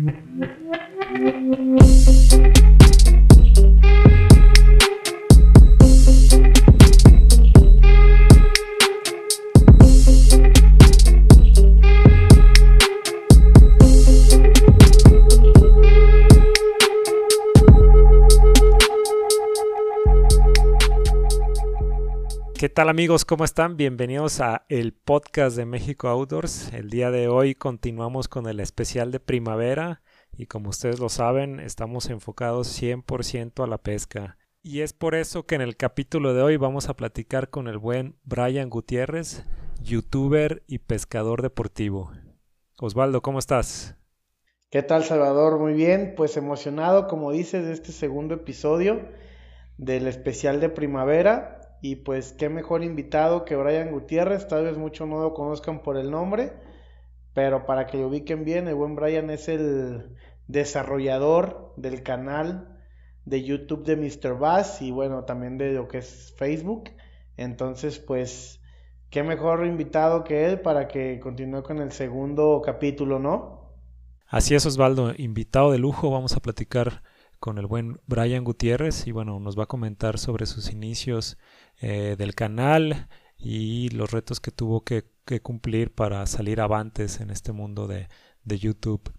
Mm-hmm. Tal amigos? ¿Cómo están? Bienvenidos a el podcast de México Outdoors. El día de hoy continuamos con el especial de primavera y como ustedes lo saben, estamos enfocados 100% a la pesca. Y es por eso que en el capítulo de hoy vamos a platicar con el buen Brian Gutiérrez, youtuber y pescador deportivo. Osvaldo, ¿cómo estás? ¿Qué tal Salvador? Muy bien, pues emocionado como dices de este segundo episodio del especial de primavera y pues qué mejor invitado que Brian Gutiérrez, tal vez muchos no lo conozcan por el nombre, pero para que lo ubiquen bien, el buen Brian es el desarrollador del canal de YouTube de Mr. Bass y bueno, también de lo que es Facebook. Entonces, pues, qué mejor invitado que él para que continúe con el segundo capítulo, ¿no? Así es, Osvaldo, invitado de lujo, vamos a platicar con el buen Brian Gutiérrez y bueno, nos va a comentar sobre sus inicios eh, del canal y los retos que tuvo que, cumplir para salir avantes en este mundo de, de YouTube.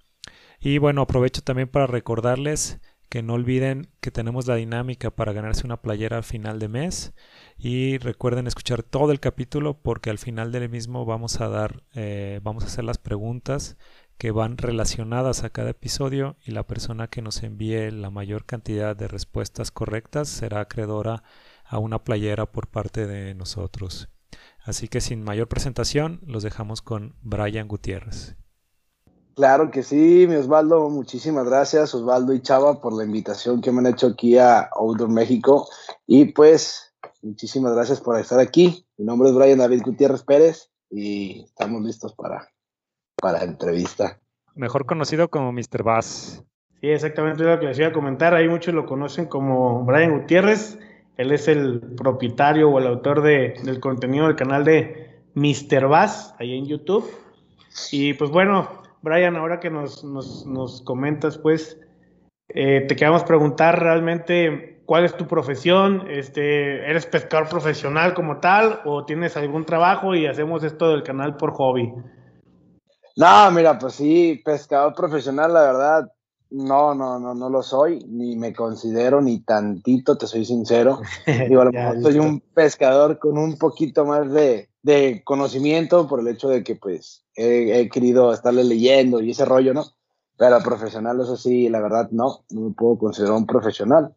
Y bueno, aprovecho también para recordarles que no olviden que tenemos la dinámica para ganarse una playera al final de mes y recuerden escuchar todo el capítulo porque al final del mismo vamos a dar eh, vamos a hacer las preguntas que van relacionadas a cada episodio y la persona que nos envíe la mayor cantidad de respuestas correctas será acreedora a una playera por parte de nosotros. Así que sin mayor presentación, los dejamos con Brian Gutiérrez. Claro que sí, mi Osvaldo, muchísimas gracias Osvaldo y Chava por la invitación que me han hecho aquí a Outdoor México y pues muchísimas gracias por estar aquí. Mi nombre es Brian David Gutiérrez Pérez y estamos listos para, para la entrevista. Mejor conocido como Mr. Bass. Sí, exactamente lo que les iba a comentar. Ahí muchos lo conocen como Brian Gutiérrez. Él es el propietario o el autor de, del contenido del canal de Mr. Bass, ahí en YouTube. Y pues bueno, Brian, ahora que nos, nos, comentas, pues, eh, te queremos preguntar realmente cuál es tu profesión, este, ¿eres pescador profesional como tal o tienes algún trabajo y hacemos esto del canal por hobby? No, mira, pues sí, pescador profesional, la verdad, no, no, no, no lo soy, ni me considero ni tantito, te soy sincero. Digo, soy un pescador con un poquito más de, conocimiento por el hecho de que pues he, querido estarle leyendo y ese rollo, ¿no? Pero profesional, eso sí, la verdad no, no me puedo considerar un profesional.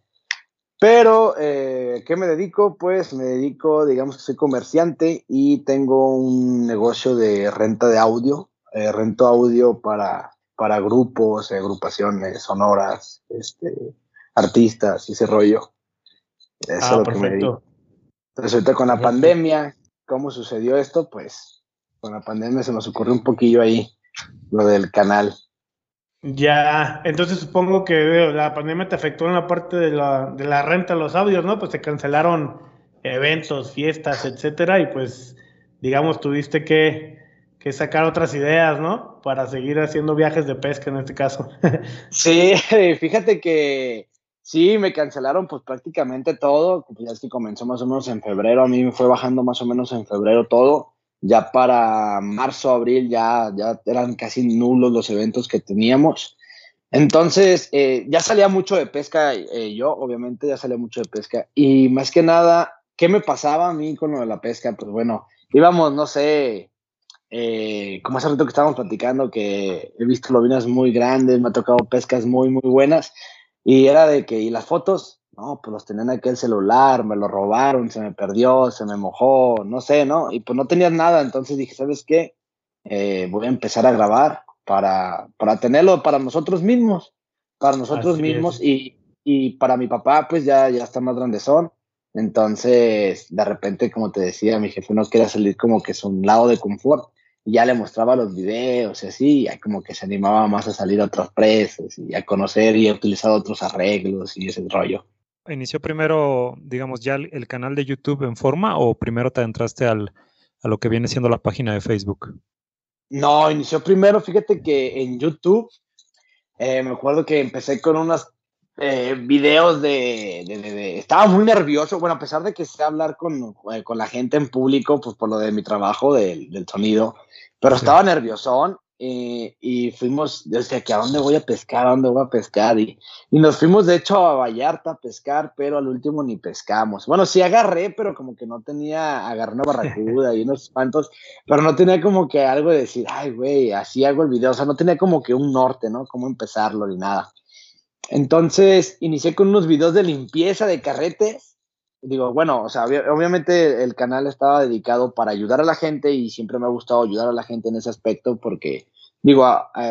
Pero, eh, ¿qué me dedico? Pues me dedico, digamos que soy comerciante y tengo un negocio de renta de audio. Eh, rento audio para para grupos, agrupaciones sonoras, este, artistas y ese rollo. Eso ah, es lo que me. Entonces, ahorita con la pandemia, ¿cómo sucedió esto? Pues con la pandemia se nos ocurrió un poquillo ahí lo del canal. Ya, entonces supongo que la pandemia te afectó en la parte de la, de la renta de los audios, ¿no? Pues se cancelaron eventos, fiestas, etcétera, y pues, digamos, tuviste que que sacar otras ideas, ¿no? Para seguir haciendo viajes de pesca en este caso. sí, fíjate que sí, me cancelaron pues prácticamente todo, ya es que comenzó más o menos en febrero, a mí me fue bajando más o menos en febrero todo, ya para marzo, abril ya, ya eran casi nulos los eventos que teníamos. Entonces, eh, ya salía mucho de pesca, eh, yo obviamente ya salía mucho de pesca. Y más que nada, ¿qué me pasaba a mí con lo de la pesca? Pues bueno, íbamos, no sé, eh, como hace rato que estábamos platicando, que he visto lobinas muy grandes, me ha tocado pescas muy, muy buenas, y era de que, ¿y las fotos? No, pues los tenían aquí el celular, me lo robaron, se me perdió, se me mojó, no sé, ¿no? Y pues no tenías nada, entonces dije, ¿sabes qué? Eh, voy a empezar a grabar para, para tenerlo para nosotros mismos, para nosotros mismos y, y, para mi papá, pues ya, ya está más grandezón. Entonces, de repente, como te decía, mi jefe no quería salir como que es un lado de confort y ya le mostraba los videos y así, ya como que se animaba más a salir a otros presos y a conocer y a utilizar otros arreglos y ese rollo. ¿Inició primero, digamos, ya el, canal de YouTube en forma o primero te entraste al, a lo que viene siendo la página de Facebook? No, inició primero, fíjate que en YouTube eh, me acuerdo que empecé con unos eh, videos de, Estaba muy nervioso, bueno, a pesar de que sé hablar con, eh, con la gente en público, pues por lo de mi trabajo del, del sonido, pero estaba nerviosón eh, y fuimos, yo decía, que a dónde voy a pescar? ¿A dónde voy a pescar? Y, y, nos fuimos, de hecho, a Vallarta a pescar, pero al último ni pescamos. Bueno, sí agarré, pero como que no tenía, agarré una barracuda y unos cuantos, pero no tenía como que algo de decir, ay, güey, así hago el video. O sea, no tenía como que un norte, ¿no? Cómo empezarlo ni nada. Entonces, inicié con unos videos de limpieza de carretes digo, bueno, o sea, obviamente el canal estaba dedicado para ayudar a la gente y siempre me ha gustado ayudar a la gente en ese aspecto porque, digo,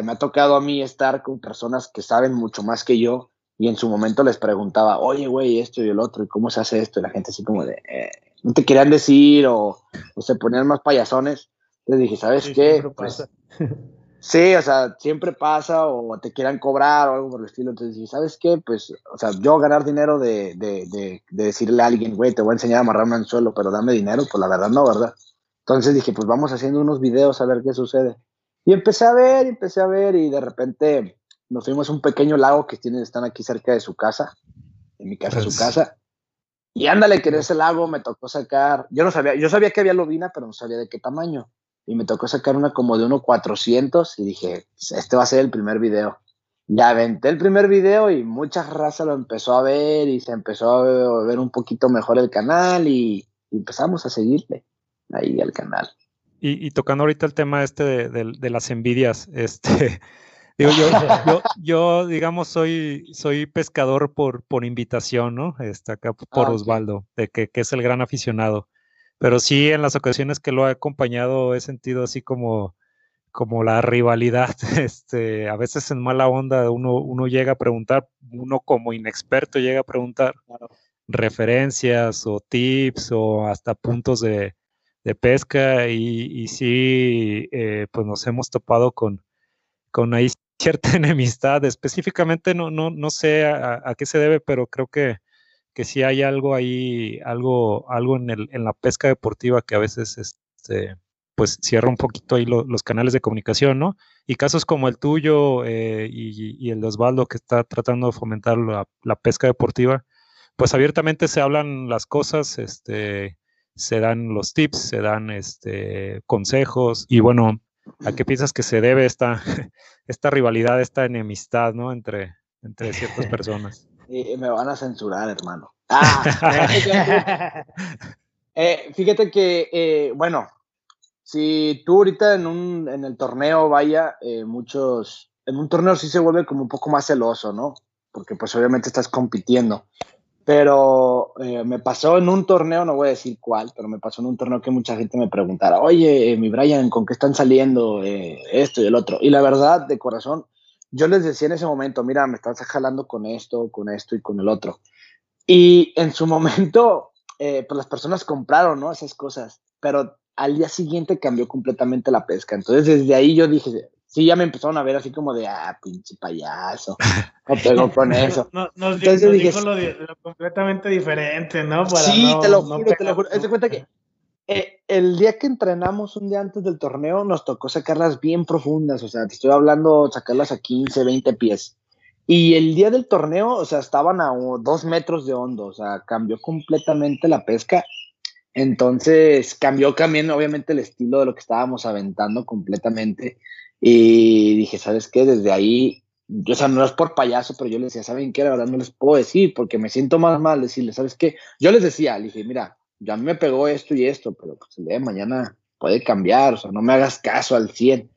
me ha tocado a mí estar con personas que saben mucho más que yo y en su momento les preguntaba, oye, güey, esto y el otro, ¿y cómo se hace esto? Y la gente así como de, eh, no te querían decir o, se ponían más payasones. Entonces dije, ¿sabes qué? Pues, Sí, o sea, siempre pasa o te quieran cobrar o algo por el estilo. Entonces, ¿sabes qué? Pues, o sea, yo ganar dinero de, de, de, de decirle a alguien, güey, te voy a enseñar a amarrar un anzuelo, pero dame dinero, pues la verdad no, ¿verdad? Entonces dije, pues vamos haciendo unos videos a ver qué sucede. Y empecé a ver, empecé a ver y de repente nos fuimos a un pequeño lago que tienen, están aquí cerca de su casa, en mi casa, su pues casa. Y ándale, que en ese lago me tocó sacar, yo no sabía, yo sabía que había lobina, pero no sabía de qué tamaño y me tocó sacar una como de 1.400 y dije, pues, este va a ser el primer video. Ya aventé el primer video y mucha raza lo empezó a ver y se empezó a ver un poquito mejor el canal y, empezamos a seguirle ahí al canal. Y, tocando ahorita el tema este de, las envidias, este, digo yo, yo, digamos, soy, soy pescador por, por invitación, ¿no? Este, acá por ah, Osvaldo, de que, que es el gran aficionado pero sí en las ocasiones que lo he acompañado he sentido así como, como la rivalidad, este, a veces en mala onda uno, uno llega a preguntar, uno como inexperto llega a preguntar referencias o tips o hasta puntos de, pesca y, sí, eh, pues nos hemos topado con, con ahí cierta enemistad, específicamente no, no, no sé a qué se debe, pero creo que que sí hay algo ahí, algo, algo en, el, en la pesca deportiva que a veces este, pues cierra un poquito ahí los canales de comunicación, ¿no? Y casos como el tuyo eh, y, el de Osvaldo que está tratando de fomentar la, pesca deportiva, pues abiertamente se hablan las cosas, este, se dan los tips, se dan este, consejos y bueno, ¿a qué piensas que se debe esta, esta rivalidad, esta enemistad, ¿no? Entre, entre ciertas personas me van a censurar, hermano. Ah, eh, fíjate que, eh, bueno, si tú ahorita en, un, en el torneo vaya, eh, muchos, en un torneo sí se vuelve como un poco más celoso, ¿no? Porque pues obviamente estás compitiendo. Pero me pasó en un torneo, no voy a decir cuál, pero me pasó en un torneo que mucha gente me preguntara, oye, mi Brian, ¿con qué están saliendo esto y el otro? Y la verdad, de corazón, yo les decía en ese momento, mira, me estás jalando con esto, con esto y con el otro. Y en su momento, eh, pues las personas compraron, ¿no? Esas cosas, pero al día siguiente cambió completamente la pesca. Entonces, desde ahí yo dije, sí, ya me empezaron a ver así como de, ah, pinche payaso, no pego con eso. No, nos, Entonces, dije, lo, lo, completamente diferente, ¿no? sí, te lo juro, te lo juro. Haz cuenta que eh, el día que entrenamos, un día antes del torneo, nos tocó sacarlas bien profundas, o sea, te estoy hablando, sacarlas a 15, 20 pies. Y el día del torneo, o sea, estaban a dos metros de hondo, o sea, cambió completamente la pesca. Entonces, cambió también, obviamente, el estilo de lo que estábamos aventando completamente. Y dije, ¿sabes qué? Desde ahí, o sea, no es por payaso, pero yo les decía, ¿saben qué? La verdad no les puedo decir porque me siento más mal decirles, ¿sabes qué? Yo les decía, le dije, mira, ya me pegó esto y esto, pero pues el día de mañana puede cambiar, o sea, no me hagas caso al 100.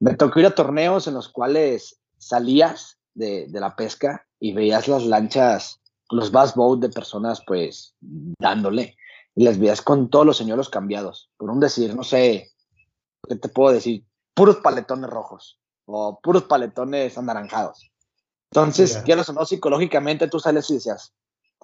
Me tocó ir a torneos en los cuales salías de, de la pesca y veías las lanchas, los bass boat de personas pues dándole y las veías con todos los señuelos cambiados. Por un decir, no sé, ¿qué te puedo decir? Puros paletones rojos o puros paletones anaranjados. Entonces, quieres o no, psicológicamente tú sales y decías,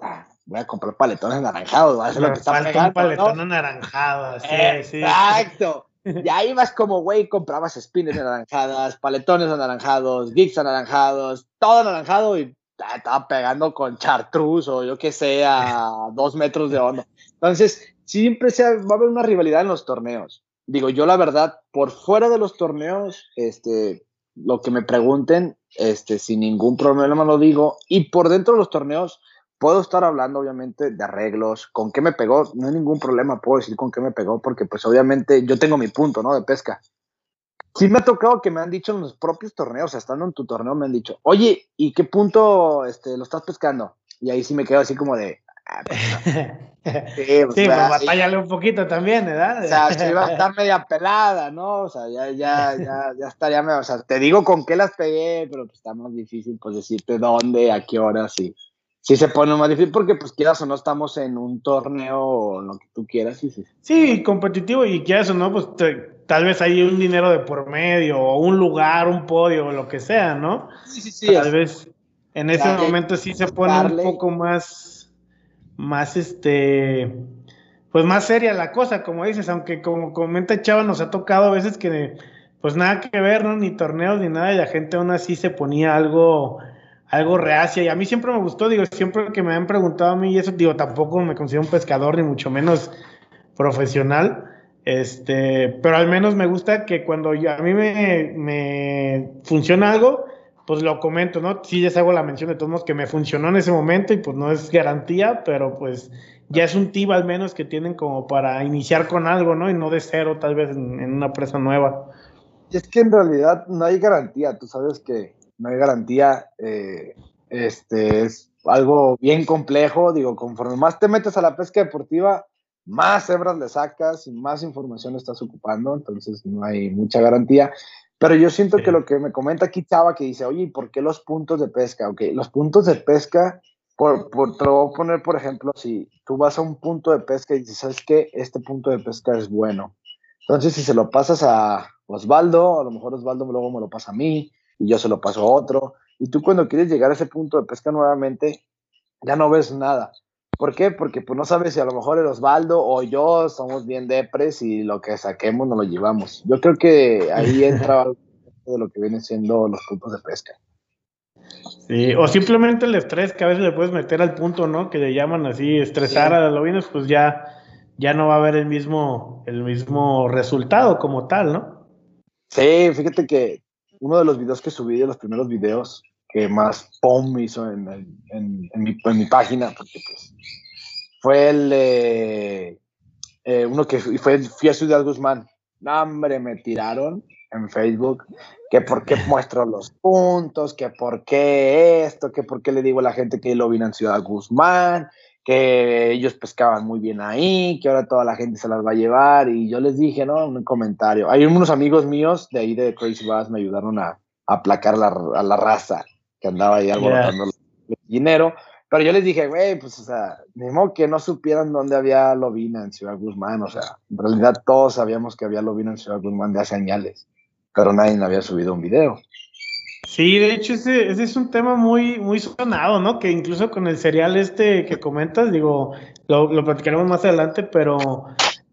ah, voy a comprar paletones anaranjados, va a lo que está falta un paletón anaranjado, sí, Exacto. Y ahí vas como, güey, comprabas spines anaranjadas, paletones anaranjados, gigs anaranjados, todo anaranjado y estaba pegando con chartruz o yo que sé, a dos metros de hondo. Entonces, siempre se va a haber una rivalidad en los torneos. Digo, yo la verdad, por fuera de los torneos, este, lo que me pregunten, este, sin ningún problema lo digo. Y por dentro de los torneos, puedo estar hablando obviamente de arreglos, con qué me pegó, no hay ningún problema, puedo decir con qué me pegó, porque pues obviamente yo tengo mi punto, ¿no? De pesca. Sí me ha tocado que me han dicho en los propios torneos, estando en tu torneo, me han dicho, oye, ¿y qué punto este, lo estás pescando? Y ahí sí me quedo así como de, Ah, pues sí, pues, batallale un poquito también, ¿verdad? O sea, se iba a estar media pelada, ¿no? O sea, ya, ya, ya, ya estaría, o sea, te digo con qué las pegué, pero pues está más difícil, pues decirte dónde, a qué hora, sí. Sí se pone más difícil porque, pues, quieras o no, estamos en un torneo o lo que tú quieras. Sí, sí. sí competitivo y quieras o no, pues, tal vez hay un dinero de por medio o un lugar, un podio o lo que sea, ¿no? Sí, sí, sí. Tal vez en ese momento sí se pone un poco más más este, pues más seria la cosa, como dices, aunque como comenta Chava, nos ha tocado a veces que pues nada que ver, ¿no? Ni torneos ni nada, y la gente aún así se ponía algo, algo reacia. Y a mí siempre me gustó, digo, siempre que me han preguntado a mí, y eso, digo, tampoco me considero un pescador, ni mucho menos profesional. Este, pero al menos me gusta que cuando a mí me, me funciona algo, pues lo comento, ¿no? Sí, ya hago la mención de todos modos que me funcionó en ese momento y pues no es garantía, pero pues ya es un tip al menos que tienen como para iniciar con algo, ¿no? Y no de cero tal vez en, una presa nueva. Y es que en realidad no hay garantía, tú sabes que no hay garantía, eh, este es algo bien complejo, digo, conforme más te metes a la pesca deportiva, más hebras le sacas y más información estás ocupando, entonces no hay mucha garantía. Pero yo siento que lo que me comenta aquí Chava, que dice, oye, ¿y por qué los puntos de pesca? Ok, los puntos de pesca, por, por, te lo voy a poner, por ejemplo, si tú vas a un punto de pesca y dices, ¿sabes qué? Este punto de pesca es bueno. Entonces, si se lo pasas a Osvaldo, a lo mejor Osvaldo luego me lo pasa a mí y yo se lo paso a otro. Y tú cuando quieres llegar a ese punto de pesca nuevamente, ya no ves nada. ¿Por qué? Porque pues no sabes si a lo mejor el Osvaldo o yo somos bien depres y lo que saquemos nos lo llevamos. Yo creo que ahí entra algo de lo que vienen siendo los puntos de pesca. Sí, o simplemente el estrés que a veces le puedes meter al punto, ¿no? Que le llaman así, estresar a los lobinos, pues ya, ya no va a haber el mismo, el mismo resultado como tal, ¿no? Sí, fíjate que uno de los videos que subí, de los primeros videos, que más POM hizo en, en, en, mi, en, mi, página, pues fue el eh, uno que fue, fui a Ciudad Guzmán. No, hombre, me tiraron en Facebook que por qué muestro los puntos, que por qué esto, que por qué le digo a la gente que lo vino en Ciudad Guzmán, que ellos pescaban muy bien ahí, que ahora toda la gente se las va a llevar. Y yo les dije, ¿no? Un comentario. Hay unos amigos míos de ahí de Crazy Bass me ayudaron a, aplacar la, a la raza que andaba ahí alborotando el dinero. Pero yo les dije, güey, pues, o sea, ni modo que no supieran dónde había lobina en Ciudad Guzmán. O sea, en realidad todos sabíamos que había lobina en Ciudad Guzmán de hace años, pero nadie había subido un video. Sí, de hecho, ese, ese, es un tema muy, muy sonado, ¿no? Que incluso con el serial este que comentas, digo, lo, lo platicaremos más adelante, pero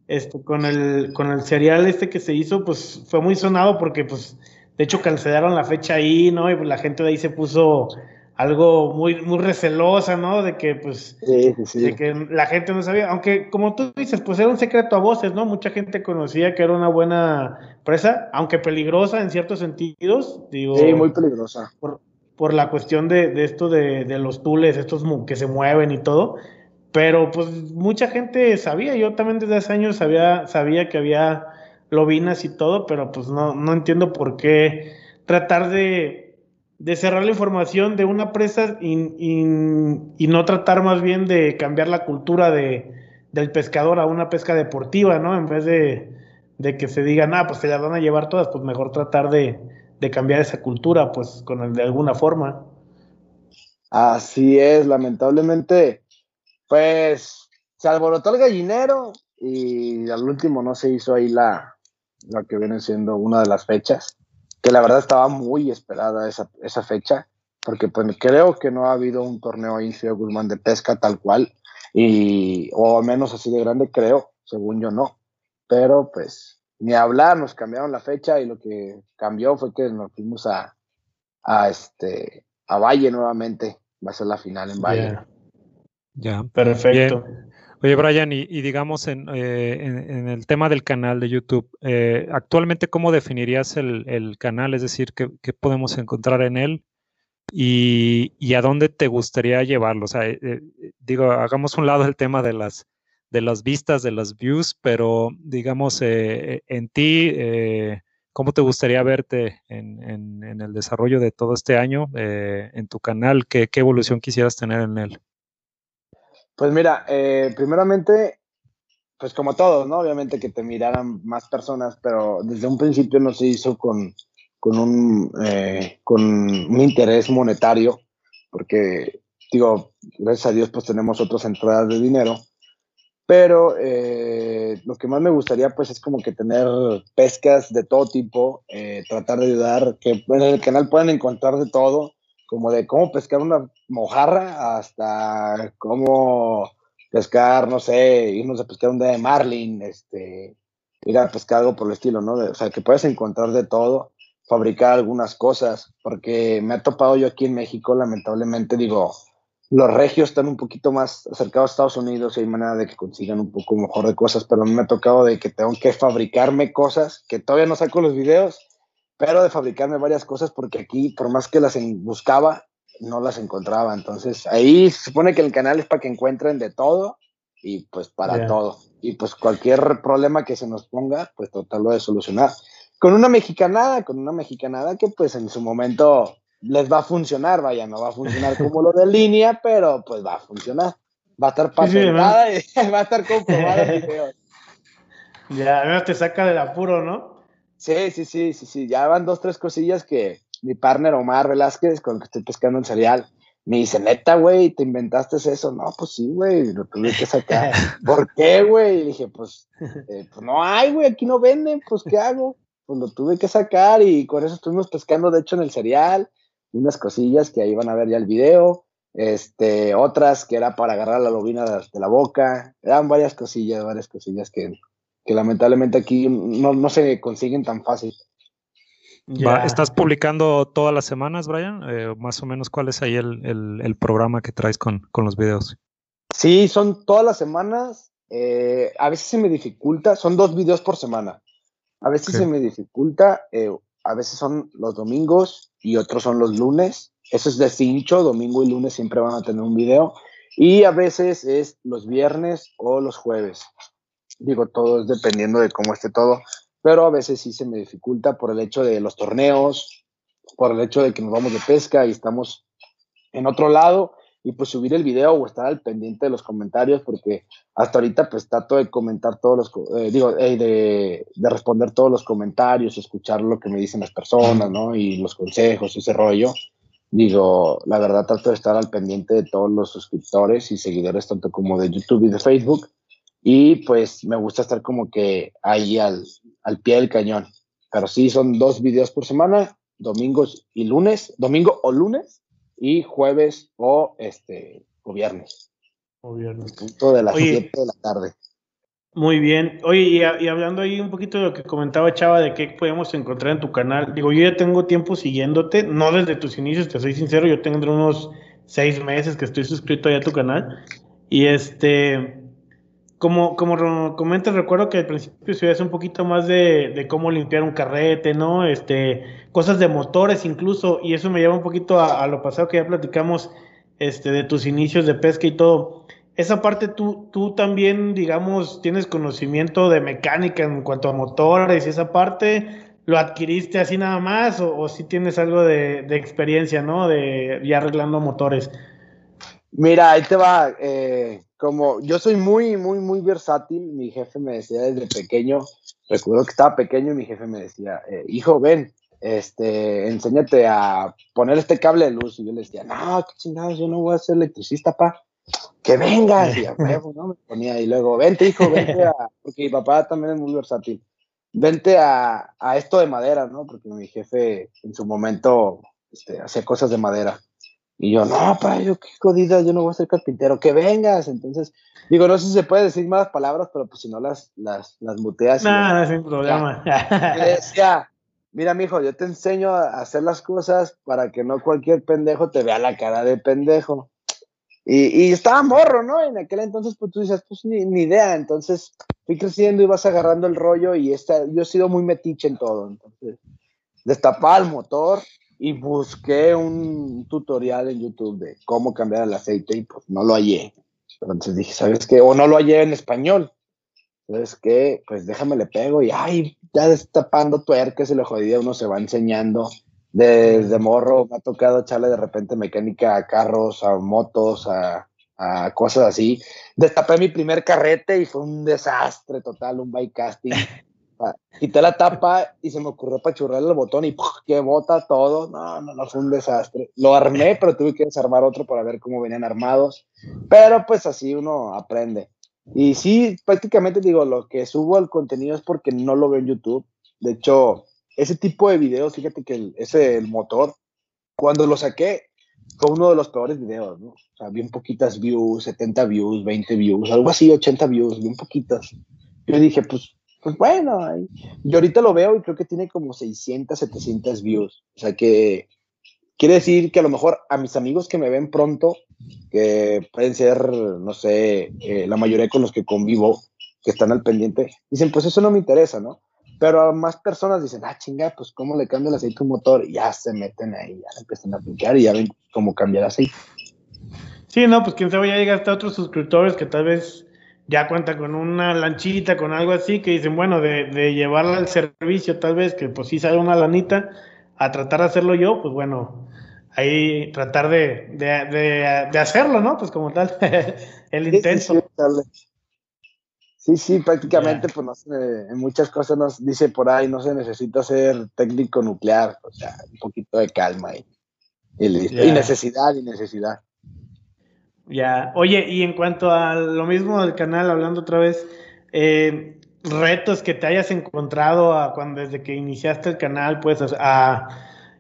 este, con el, con el serial este que se hizo, pues fue muy sonado porque, pues, de hecho, cancelaron la fecha ahí, ¿no? Y pues la gente de ahí se puso algo muy, muy recelosa, ¿no? De que, pues, de que la gente no sabía, aunque como tú dices, pues era un secreto a voces, ¿no? Mucha gente conocía que era una buena presa, aunque peligrosa en ciertos sentidos, digo. Sí, muy peligrosa. Por, por la cuestión de, de esto de, de, los tules, estos que se mueven y todo, pero pues mucha gente sabía, yo también desde hace años sabía, sabía que había lobinas y todo, pero pues no, no entiendo por qué tratar de, de cerrar la información de una presa y, y, no tratar más bien de cambiar la cultura de, del pescador a una pesca deportiva, ¿no? En vez de, de que se digan, ah, pues se las van a llevar todas, pues mejor tratar de, de cambiar esa cultura, pues con el, de alguna forma. Así es, lamentablemente, pues se alborotó el gallinero y al último no se hizo ahí la, la que viene siendo una de las fechas, que la verdad estaba muy esperada esa, esa fecha, porque pues creo que no ha habido un torneo ahí en Ciudad Guzmán de pesca tal cual, y, o al menos así de grande creo, según yo no, pero pues ni hablar, nos cambiaron la fecha y lo que cambió fue que nos fuimos a, a este, a Valle nuevamente, va a ser la final en Valle. Ya, perfecto. Oye, Brian, y, digamos en, en, el tema del canal de YouTube, actualmente, ¿cómo definirías el, canal? Es decir, ¿qué, ¿qué, podemos encontrar en él? y, a dónde te gustaría llevarlo. O sea, eh, eh, digo, hagamos un lado el tema de las, de las vistas, de las views, pero digamos, eh, en ti, ¿cómo te gustaría verte en, el desarrollo de todo este año en tu canal? ¿Qué, ¿Qué, evolución quisieras tener en él? Pues mira, primeramente, pues como todos, ¿no? Obviamente que te miraran más personas, pero desde un principio no se hizo con, con un, eh, con un interés monetario, porque, digo, gracias a Dios, pues tenemos otras entradas de dinero, pero eh, lo que más me gustaría, pues, es como que tener pescas de todo tipo, eh, tratar de ayudar, que en el canal pueden encontrar de todo, como de cómo pescar una mojarra hasta cómo pescar, no sé, irnos a pescar un día de marlin, este, ir a pescar algo por el estilo, ¿no? o sea, que puedes encontrar de todo fabricar algunas cosas, porque me ha topado yo aquí en México, lamentablemente, digo, los regios están un poquito más acercados a Estados Unidos y hay manera de que consigan un poco mejor de cosas, pero a mí me ha tocado de que tengo que fabricarme cosas, que todavía no saco los videos, pero de fabricarme varias cosas porque aquí, por más que las buscaba, no las encontraba. Entonces, ahí se supone que el canal es para que encuentren de todo y pues para todo. Y pues cualquier problema que se nos ponga, pues tratarlo de solucionar con una mexicanada, con una mexicanada que pues en su momento les va a funcionar, vaya, no va a funcionar como lo de línea, pero pues va a funcionar. Va a estar patentada y va a estar comprobada Ya, al menos te saca del apuro, ¿no? Sí, sí, sí, sí, sí. Ya van dos, tres cosillas que mi partner Omar Velázquez, con el que estoy pescando el cereal, me dice, neta, güey, ¿te inventaste eso? No, pues sí, güey, lo tuve que sacar. ¿Por qué, güey? Y dije, pues, eh, pues no hay, güey, aquí no venden, pues, ¿qué hago? pues lo tuve que sacar y con eso estuvimos pescando, de hecho, en el cereal, unas cosillas que ahí van a ver ya el video, este, otras que era para agarrar la lobina de, la boca, eran varias cosillas, varias cosillas que, que lamentablemente aquí no, no, se consiguen tan fácil. ¿Estás publicando todas las semanas, Brian? Eh, más o menos, ¿cuál es ahí el, el, el programa que traes con, con, los videos? Sí, son todas las semanas. Eh, a veces se me dificulta, son dos videos por semana. A veces se me dificulta, eh, a veces son los domingos y otros son los lunes. Eso es de cincho, domingo y lunes siempre van a tener un video. Y a veces es los viernes o los jueves. Digo, todo es dependiendo de cómo esté todo. Pero a veces sí se me dificulta por el hecho de los torneos, por el hecho de que nos vamos de pesca y estamos en otro lado y pues subir el video o estar al pendiente de los comentarios porque hasta ahorita pues trato de comentar todos los, eh, digo, eh, de, de, responder todos los comentarios, escuchar lo que me dicen las personas, ¿no? Y los consejos, ese rollo. Digo, la verdad trato de estar al pendiente de todos los suscriptores y seguidores, tanto como de YouTube y de Facebook. Y pues me gusta estar como que ahí al, al pie del cañón. Pero sí, son dos videos por semana, domingos y lunes, domingo o lunes, y jueves o este o viernes. O viernes. Punto de las 7 de la tarde. Muy bien. Oye, y, hablando ahí un poquito de lo que comentaba Chava, de qué podemos encontrar en tu canal. Digo, yo ya tengo tiempo siguiéndote, no desde tus inicios, te soy sincero, yo tengo unos seis meses que estoy suscrito ahí a tu canal. Y este, como, como comentas, recuerdo que al principio subías un poquito más de, de, cómo limpiar un carrete, ¿no? Este, cosas de motores incluso, y eso me lleva un poquito a, lo pasado que ya platicamos, este, de tus inicios de pesca y todo. Esa parte tú, tú también, digamos, tienes conocimiento de mecánica en cuanto a motores y esa parte, ¿lo adquiriste así nada más o, si tienes algo de, de, experiencia, ¿no? De ya arreglando motores. Mira, ahí te va. Eh, como yo soy muy, muy, muy versátil, mi jefe me decía desde pequeño, recuerdo que estaba pequeño y mi jefe me decía, eh, hijo, ven, este, enséñate a poner este cable de luz. Y yo le decía, no, qué chingados, yo no voy a ser electricista, pa. Que vengas. Y a huevo, ¿no? Me ponía y luego, vente, hijo, vente a, porque mi papá también es muy versátil. Vente a, a esto de madera, ¿no? Porque mi jefe en su momento este, hacía cosas de madera. Y yo, no, pa, yo qué jodida, yo no voy a ser carpintero, que vengas. Entonces, digo, no sé si se puede decir más palabras, pero pues si no las, las, las muteas. No, no, sin problema. Le decía, mira, mijo, yo te enseño a hacer las cosas para que no cualquier pendejo te vea la cara de pendejo. Y, estaba morro, ¿no? En aquel entonces, pues tú dices, pues ni, ni, idea. Entonces fui creciendo y vas agarrando el rollo y esta, yo he sido muy metiche en todo. Entonces, destapaba el motor y busqué un tutorial en YouTube de cómo cambiar el aceite y pues no lo hallé. Entonces dije, ¿sabes qué? O no lo hallé en español. ¿Sabes qué? Pues déjame le pego y ay, ya destapando tuercas y lo jodida uno se va enseñando desde morro me ha tocado echarle de repente mecánica a carros, a motos, a, cosas así. Destapé mi primer carrete y fue un desastre total, un bike casting. Ah, quité la tapa y se me ocurrió pachurrarle el botón y que bota todo. No, no, no, fue un desastre. Lo armé, pero tuve que desarmar otro para ver cómo venían armados. Pero pues así uno aprende. Y sí, prácticamente digo, lo que subo al contenido es porque no lo veo en YouTube. De hecho, ese tipo de videos, fíjate que el, ese, el motor, cuando lo saqué, fue uno de los peores videos, ¿no? O sea, bien poquitas views, 70 views, 20 views, algo así, 80 views, bien poquitas. Yo dije, pues, pues bueno, y ahorita lo veo y creo que tiene como 600, 700 views. O sea que quiere decir que a lo mejor a mis amigos que me ven pronto, que pueden ser, no sé, eh, la mayoría con los que convivo, que están al pendiente, dicen, pues eso no me interesa, ¿no? Pero más personas dicen, ah, chinga, pues cómo le cambio el aceite a un motor, y ya se meten ahí, ya empiezan a aplicar y ya ven cómo cambiar aceite. Sí, no, pues quién sabe, ya llega hasta otros suscriptores que tal vez ya cuentan con una lanchita, con algo así, que dicen, bueno, de, de llevarla al servicio, tal vez, que pues sí sale una lanita, a tratar de hacerlo yo, pues bueno, ahí tratar de, de, de, hacerlo, ¿no? Pues como tal, el intenso. Sí, sí, prácticamente, pues no sé, en muchas cosas nos dice por ahí, no se necesita ser técnico nuclear, o sea, un poquito de calma y, y listo. Y necesidad, y necesidad. Ya, oye, y en cuanto a lo mismo del canal, hablando otra vez, eh, retos que te hayas encontrado a cuando desde que iniciaste el canal, pues a,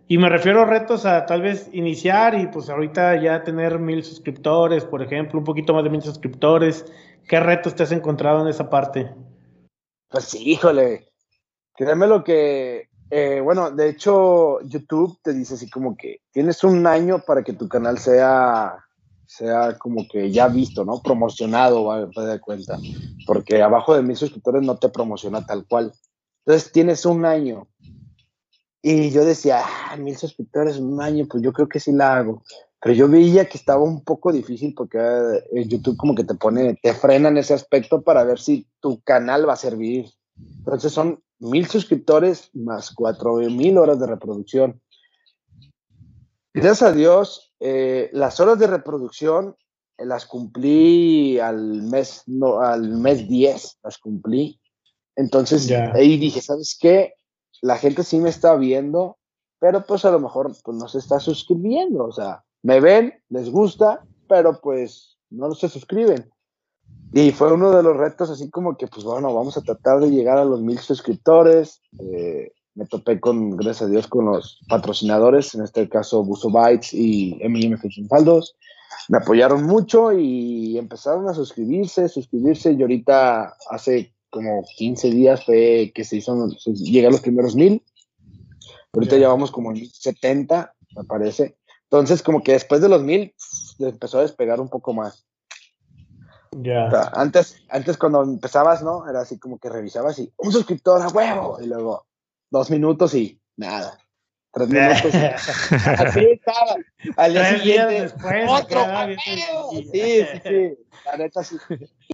y me refiero a retos a tal vez iniciar y pues ahorita ya tener mil suscriptores, por ejemplo, un poquito más de mil suscriptores, ¿Qué retos te has encontrado en esa parte? Pues sí, híjole, créeme lo que, eh, bueno, de hecho YouTube te dice así como que tienes un año para que tu canal sea, sea como que ya visto, ¿no? Promocionado, a cuenta, porque abajo de mil suscriptores no te promociona tal cual. Entonces tienes un año. Y yo decía, ah, mil suscriptores un año, pues yo creo que sí la hago. Pero yo veía que estaba un poco difícil porque eh, YouTube como que te pone, te frena en ese aspecto para ver si tu canal va a servir. Entonces son mil suscriptores más cuatro mil horas de reproducción. Gracias a Dios, eh, las horas de reproducción eh, las cumplí al mes, no, al mes 10, las cumplí. Entonces ahí dije, ¿sabes qué? La gente sí me está viendo, pero pues a lo mejor pues, no se está suscribiendo, o sea, me ven, les gusta, pero pues no se suscriben. Y fue uno de los retos, así como que, pues bueno, vamos a tratar de llegar a los mil suscriptores. Eh, me topé con, gracias a Dios, con los patrocinadores, en este caso Buso Bytes y MM Fishing Faldos. Me apoyaron mucho y empezaron a suscribirse, suscribirse. Y ahorita hace como 15 días fue que se hizo, llegar los primeros mil. Ahorita llevamos como 70, me parece. Entonces, como que después de los mil, empezó a despegar un poco más. Ya. antes, antes cuando empezabas, ¿no? Era así como que revisabas y un suscriptor a huevo. Y luego dos minutos y nada. Tres minutos. así estaba. Al día siguiente, después, otro Sí, sí, sí. La neta sí.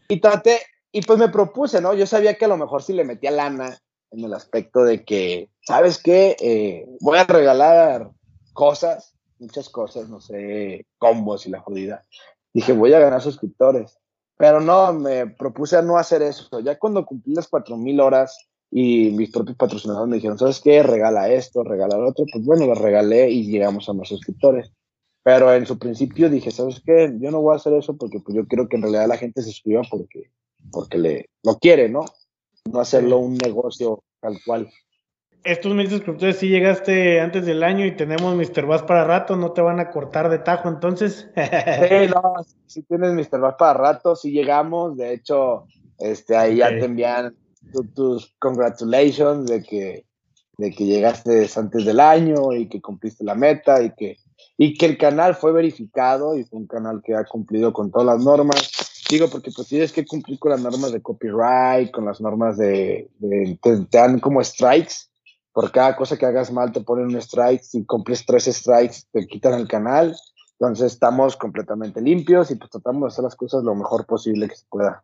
Y traté, y pues me propuse, ¿no? Yo sabía que a lo mejor si le metía lana en el aspecto de que, ¿sabes qué? Eh, voy a regalar cosas muchas cosas, no sé, combos y la jodida. Dije, voy a ganar suscriptores. Pero no, me propuse a no hacer eso. Ya cuando cumplí las 4000 horas y mis propios patrocinadores me dijeron, ¿sabes qué? Regala esto, regala lo otro. Pues bueno, lo regalé y llegamos a más suscriptores. Pero en su principio dije, ¿sabes qué? Yo no voy a hacer eso porque pues, yo quiero que en realidad la gente se suscriba porque, porque le, lo quiere, ¿no? No hacerlo un negocio tal cual estos mil suscriptores si llegaste antes del año y tenemos Mr. Bass para rato, no te van a cortar de tajo entonces. sí, no, si tienes Mr. Bass para rato, si llegamos, de hecho, este, ahí ya te envían tus congratulations de que, de que llegaste antes del año y que cumpliste la meta y que y que el canal fue verificado y fue un canal que ha cumplido con todas las normas. Digo, porque pues tienes que cumplir con las normas de copyright, con las normas de, te, dan como strikes, por cada cosa que hagas mal te ponen un strike, si cumples tres strikes te quitan el canal, entonces estamos completamente limpios y pues tratamos de hacer las cosas lo mejor posible que se pueda.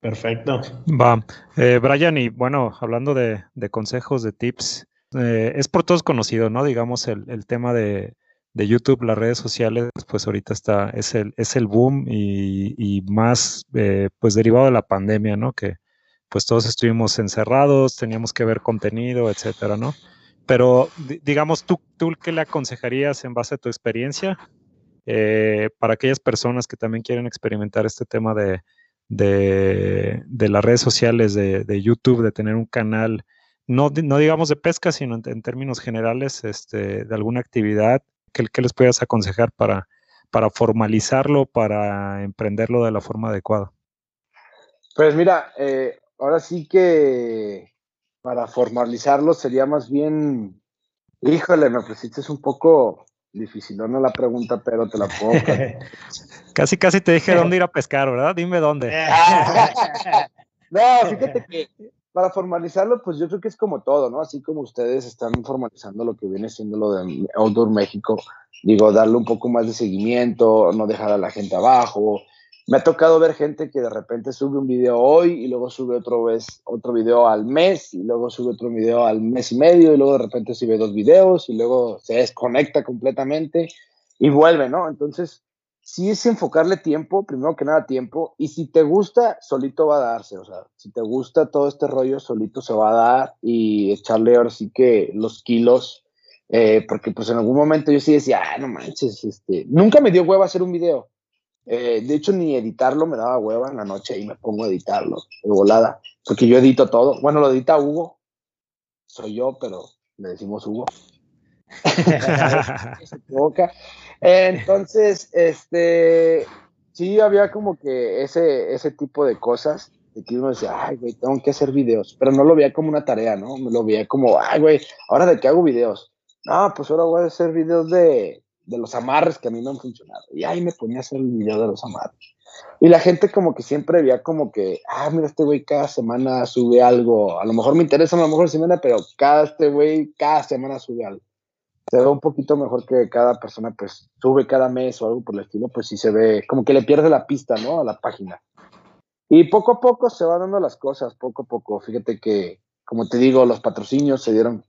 Perfecto. Va. Eh, Brian, y bueno, hablando de, consejos, de tips, eh, es por todos conocido, ¿no? Digamos, el, tema de, YouTube, las redes sociales, pues ahorita está, es el, es el boom y, más, eh, pues derivado de la pandemia, ¿no? Que pues todos estuvimos encerrados, teníamos que ver contenido, etcétera, ¿no? Pero digamos, ¿tú, ¿tú qué le aconsejarías en base a tu experiencia para aquellas personas que también quieren experimentar este tema de de, las redes sociales, de, YouTube, de tener un canal, no, no digamos de pesca, sino en, términos generales, este, de alguna actividad, ¿qué, les puedas aconsejar para, para formalizarlo, para emprenderlo de la forma adecuada? Pues mira, eh, ahora sí que para formalizarlo sería más bien, híjole, me pusiste un poco difícil, no la pregunta, pero te la puedo. casi, casi te dije dónde ir a pescar, ¿verdad? Dime dónde. no, fíjate que para formalizarlo, pues yo creo que es como todo, ¿no? Así como ustedes están formalizando lo que viene siendo lo de Outdoor México, digo, darle un poco más de seguimiento, no dejar a la gente abajo, me ha tocado ver gente que de repente sube un video hoy y luego sube otro, vez, otro video al mes y luego sube otro video al mes y medio y luego de repente sube dos videos y luego se desconecta completamente y vuelve, ¿no? Entonces, sí es enfocarle tiempo, primero que nada tiempo, y si te gusta, solito va a darse, o sea, si te gusta todo este rollo, solito se va a dar y echarle ahora sí que los kilos, eh, porque pues en algún momento yo sí decía, ah, no manches, este, nunca me dio hueva hacer un video, eh, de hecho, ni editarlo me daba hueva en la noche y me pongo a editarlo de volada, porque yo edito todo. Bueno, lo edita Hugo, soy yo, pero le decimos Hugo. Entonces, este, sí había como que ese, ese tipo de cosas de que uno decía, ay, güey, tengo que hacer videos, pero no lo veía como una tarea, ¿no? Me lo veía como, ay, güey, ahora de qué hago videos. No, pues ahora voy a hacer videos de, de los amarres que a mí me han funcionado. Y ahí me ponía a hacer el video de los amarres. Y la gente como que siempre veía como que, ah, mira, este güey cada semana sube algo. A lo mejor me interesa a lo mejor semana, pero cada este güey cada semana sube algo. Se ve un poquito mejor que cada persona pues sube cada mes o algo por el estilo, pues sí se ve como que le pierde la pista, ¿no? A la página. Y poco a poco se van dando las cosas, poco a poco. Fíjate que, como te digo, los patrocinios se dieron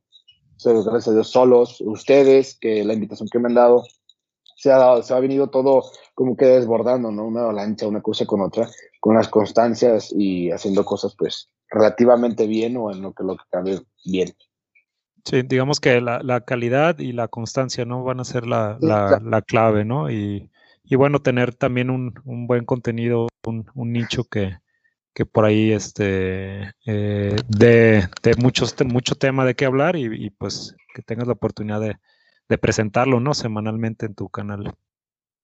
gracias a Dios solos, ustedes, que la invitación que me han dado, se ha, se ha venido todo como que desbordando, ¿no? Una avalancha, una cosa con otra, con las constancias y haciendo cosas pues relativamente bien o en lo que lo que cabe bien. Sí, digamos que la, calidad y la constancia no van a ser la, la, clave, ¿no? Y, y, bueno, tener también un, un buen contenido, un, un nicho que, que por ahí este eh, de, de muchos, mucho tema de qué hablar y, pues que tengas la oportunidad de, presentarlo, ¿no? Semanalmente en tu canal.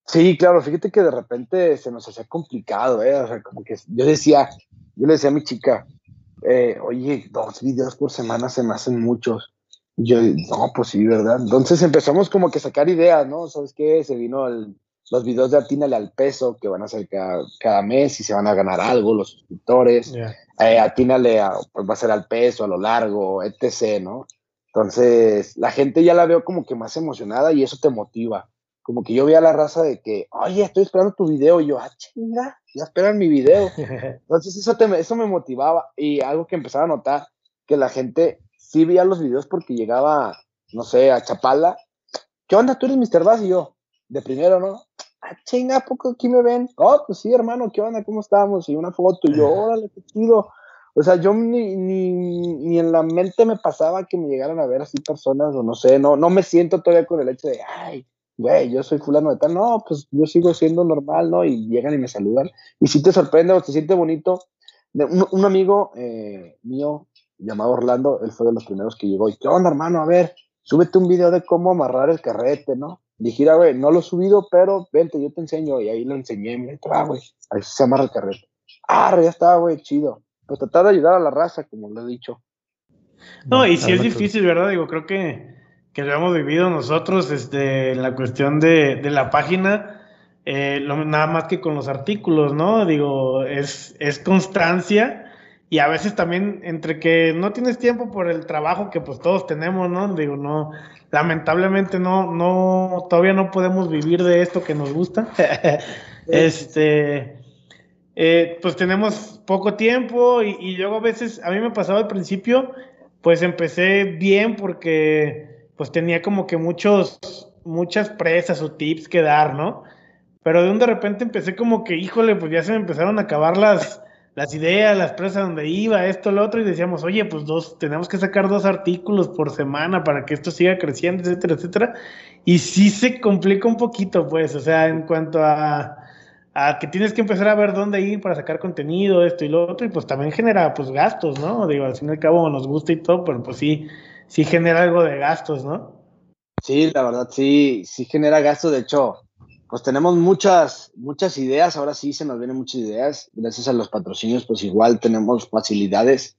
Sí, claro, fíjate que de repente se nos hacía complicado, ¿eh? O sea, como que yo decía, yo le decía a mi chica, eh, oye, dos videos por semana se me hacen muchos. Y yo, no, pues sí, ¿verdad? Entonces empezamos como que a sacar ideas, ¿no? ¿Sabes qué? Se vino el, los videos de Atínale al peso que van a ser cada, mes y se van a ganar algo los suscriptores. Eh, atínale a, pues va a ser al peso, a lo largo, etc., ¿no? Entonces, la gente ya la veo como que más emocionada y eso te motiva. Como que yo veía la raza de que, oye, estoy esperando tu video. Y yo, ah, chinga, ya esperan mi video. Entonces, eso, eso me motivaba. Y algo que empezaba a notar, que la gente sí veía los videos porque llegaba, no sé, a Chapala. ¿Qué onda? Tú eres Mr. Bass y yo de primero, ¿no? Ah, chinga, poco aquí me ven? Oh, pues sí, hermano, ¿qué onda? ¿Cómo estamos? Y una foto, y yo, órale, qué chido. O sea, yo ni, ni, ni, en la mente me pasaba que me llegaran a ver así personas, o no sé, no, no me siento todavía con el hecho de, ay, güey, yo soy fulano de tal. No, pues yo sigo siendo normal, ¿no? Y llegan y me saludan. Y si te sorprende o te siente bonito. Un, un amigo eh, mío llamado Orlando, él fue de los primeros que llegó. Y, ¿qué onda, hermano? A ver, súbete un video de cómo amarrar el carrete, ¿no? Dije, güey, no lo he subido, pero vente, yo te enseño. Y ahí lo enseñé, mira, ah, güey, ahí se amarra el carrete. Ah, ya está, güey, chido. Pues tratar de ayudar a la raza, como lo he dicho. No, y si es difícil, ¿verdad? Digo, creo que, que lo hemos vivido nosotros este, en la cuestión de, de la página, eh, nada más que con los artículos, ¿no? Digo, es, es constancia y a veces también entre que no tienes tiempo por el trabajo que pues todos tenemos, ¿no? Digo, no, lamentablemente no, no, todavía no podemos vivir de esto que nos gusta. este, eh, pues tenemos poco tiempo y, y, luego a veces, a mí me pasaba al principio, pues empecé bien porque pues tenía como que muchos, muchas presas o tips que dar, ¿no? Pero de un de repente empecé como que, híjole, pues ya se me empezaron a acabar las las ideas, las presas donde iba, esto, lo otro, y decíamos, oye, pues dos, tenemos que sacar dos artículos por semana para que esto siga creciendo, etcétera, etcétera. Y sí se complica un poquito, pues, o sea, en cuanto a, a que tienes que empezar a ver dónde ir para sacar contenido, esto y lo otro, y pues también genera, pues, gastos, ¿no? Digo, al fin y al cabo nos gusta y todo, pero pues sí, sí genera algo de gastos, ¿no? Sí, la verdad, sí, sí genera gastos, de hecho, pues tenemos muchas, muchas ideas, ahora sí se nos vienen muchas ideas, gracias a los patrocinios, pues igual tenemos facilidades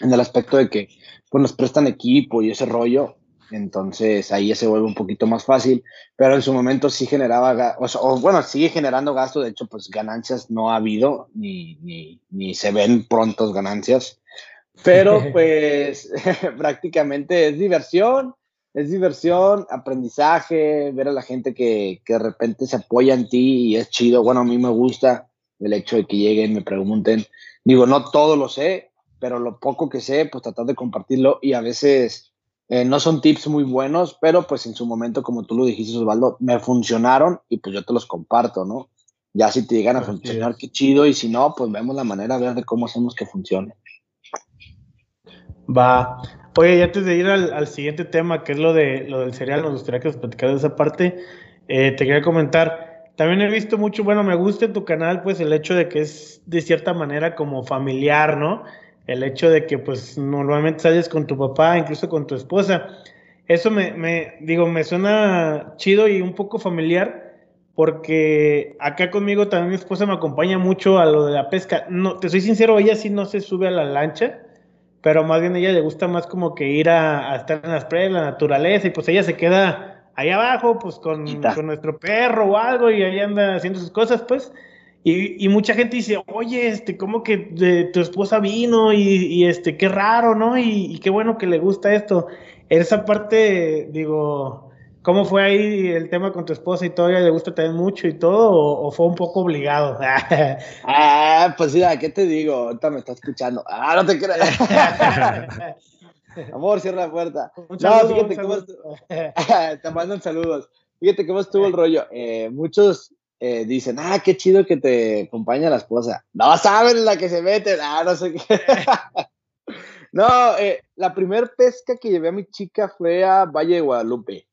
en el aspecto de que pues nos prestan equipo y ese rollo, entonces ahí ya se vuelve un poquito más fácil, pero en su momento sí generaba, o, o bueno, sigue generando gasto, de hecho pues ganancias no ha habido, ni, ni, ni se ven prontos ganancias, pero pues prácticamente es diversión, es diversión, aprendizaje, ver a la gente que, que, de repente se apoya en ti y es chido. Bueno, a mí me gusta el hecho de que lleguen, me pregunten. Digo, no todo lo sé, pero lo poco que sé, pues tratar de compartirlo y a veces eh, no son tips muy buenos, pero pues en su momento, como tú lo dijiste, Osvaldo, me funcionaron y pues yo te los comparto, ¿no? Ya si te llegan a funcionar, qué chido, y si no, pues vemos la manera de ver de cómo hacemos que funcione. Va. Oye, antes de ir al, al, siguiente tema, que es lo, de, lo del cereal, nos gustaría que nos platicaras de esa parte. Eh, te quería comentar, también he visto mucho, bueno, me gusta en tu canal, pues el hecho de que es de cierta manera como familiar, ¿no? El hecho de que pues normalmente sales con tu papá, incluso con tu esposa. Eso me, me digo, me suena chido y un poco familiar, porque acá conmigo también mi esposa me acompaña mucho a lo de la pesca. No, te soy sincero, ella sí no se sube a la lancha pero más bien a ella le gusta más como que ir a, a estar en las playas, la naturaleza, y pues ella se queda ahí abajo, pues con, con, nuestro perro o algo, y ahí anda haciendo sus cosas, pues. Y, y mucha gente dice, oye, este, ¿cómo que de, tu esposa vino? Y, y, este, qué raro, ¿no? Y, y, qué bueno que le gusta esto. Esa parte, digo, ¿Cómo fue ahí el tema con tu esposa y todo? ¿Le gusta también mucho y todo? ¿O, o fue un poco obligado? ah, pues mira, ¿qué te digo? Ahorita me está escuchando. Ah, no te creas. Amor, cierra la puerta. Un saludo, no, fíjate cómo estuvo. te mandan saludos. Fíjate cómo estuvo el rollo. Eh, muchos eh, dicen, ah, qué chido que te acompaña la esposa. No saben la que se mete. Ah, no sé qué. no, eh, la primer pesca que llevé a mi chica fue a Valle de Guadalupe.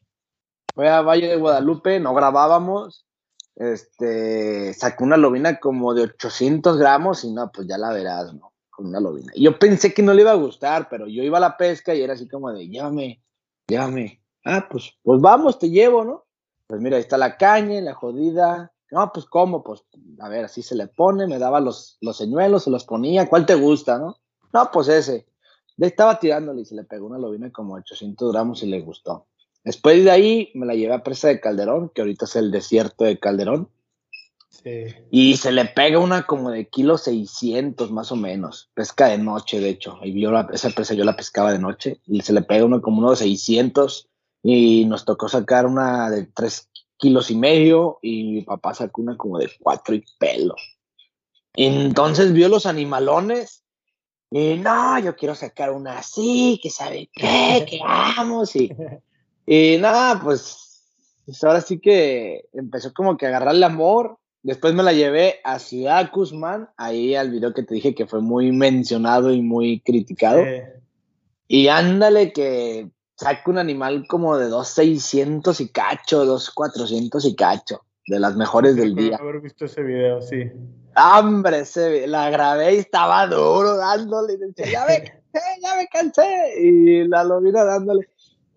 Fue a Valle de Guadalupe, no grabábamos. Este, sacó una lobina como de 800 gramos y no, pues ya la verás, ¿no? Con una lobina. Y yo pensé que no le iba a gustar, pero yo iba a la pesca y era así como de, llévame, llévame. Ah, pues, pues vamos, te llevo, ¿no? Pues mira, ahí está la caña, la jodida. No, pues cómo, pues a ver, así se le pone, me daba los, los señuelos, se los ponía, ¿cuál te gusta, no? No, pues ese. Le estaba tirándole y se le pegó una lobina como 800 gramos y le gustó. Después de ahí me la llevé a presa de Calderón, que ahorita es el desierto de Calderón. Sí. Y se le pega una como de kilo 600 más o menos. Pesca de noche, de hecho. Y yo la, esa presa yo la pescaba de noche. Y se le pega uno como uno de 600. Y nos tocó sacar una de 3 kilos y medio. Y mi papá sacó una como de 4 y pelo. Entonces vio los animalones. Y no, yo quiero sacar una así, que sabe qué, que vamos. Y y nada, pues, pues, ahora sí que empezó como que a agarrarle amor. Después me la llevé a Ciudad Guzmán, ahí al video que te dije que fue muy mencionado y muy criticado. Y ándale que saca un animal como de 2.600 y cacho, 2.400 y cacho, de las mejores del día. haber visto ese video, sí. Hombre, ese, la grabé y estaba duro dándole. Y decía, ya me cansé, ya me cansé. Y la lobina dándole.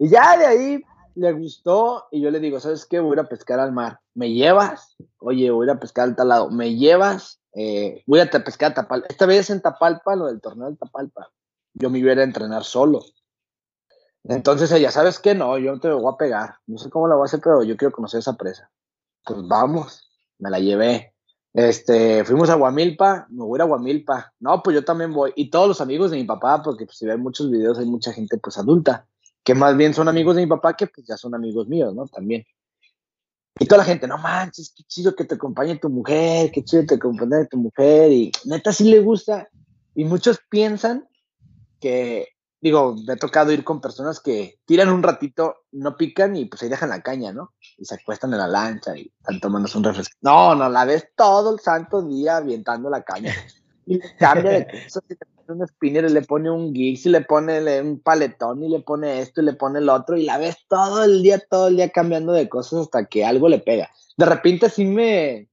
Y ya de ahí le gustó y yo le digo, ¿sabes qué? Voy a ir a pescar al mar. ¿Me llevas? Oye, voy a ir a pescar al tal lado. ¿Me llevas? Eh, voy a pescar a Tapalpa. Esta vez en Tapalpa, lo del torneo de Tapalpa. Yo me iba a, ir a entrenar solo. Entonces ella, ¿sabes qué? No, yo no te voy a pegar. No sé cómo la voy a hacer, pero yo quiero conocer esa presa. Pues vamos, me la llevé. Este, fuimos a Guamilpa, me voy a Guamilpa. No, pues yo también voy. Y todos los amigos de mi papá, porque pues, si ven muchos videos hay mucha gente pues adulta, que más bien son amigos de mi papá que pues ya son amigos míos, ¿no? También. Y toda la gente, no manches, qué chido que te acompañe tu mujer, qué chido que te acompañe tu mujer. Y neta sí le gusta. Y muchos piensan que, digo, me ha tocado ir con personas que tiran un ratito, no pican y pues ahí dejan la caña, ¿no? Y se acuestan en la lancha y están tomándose un refresco. No, no, la ves todo el santo día avientando la caña. Y cambia de cosas, si le pone un spinner y le pone un gig, si le pone un paletón y le pone esto y le pone el otro, y la ves todo el día, todo el día cambiando de cosas hasta que algo le pega. De repente sí me,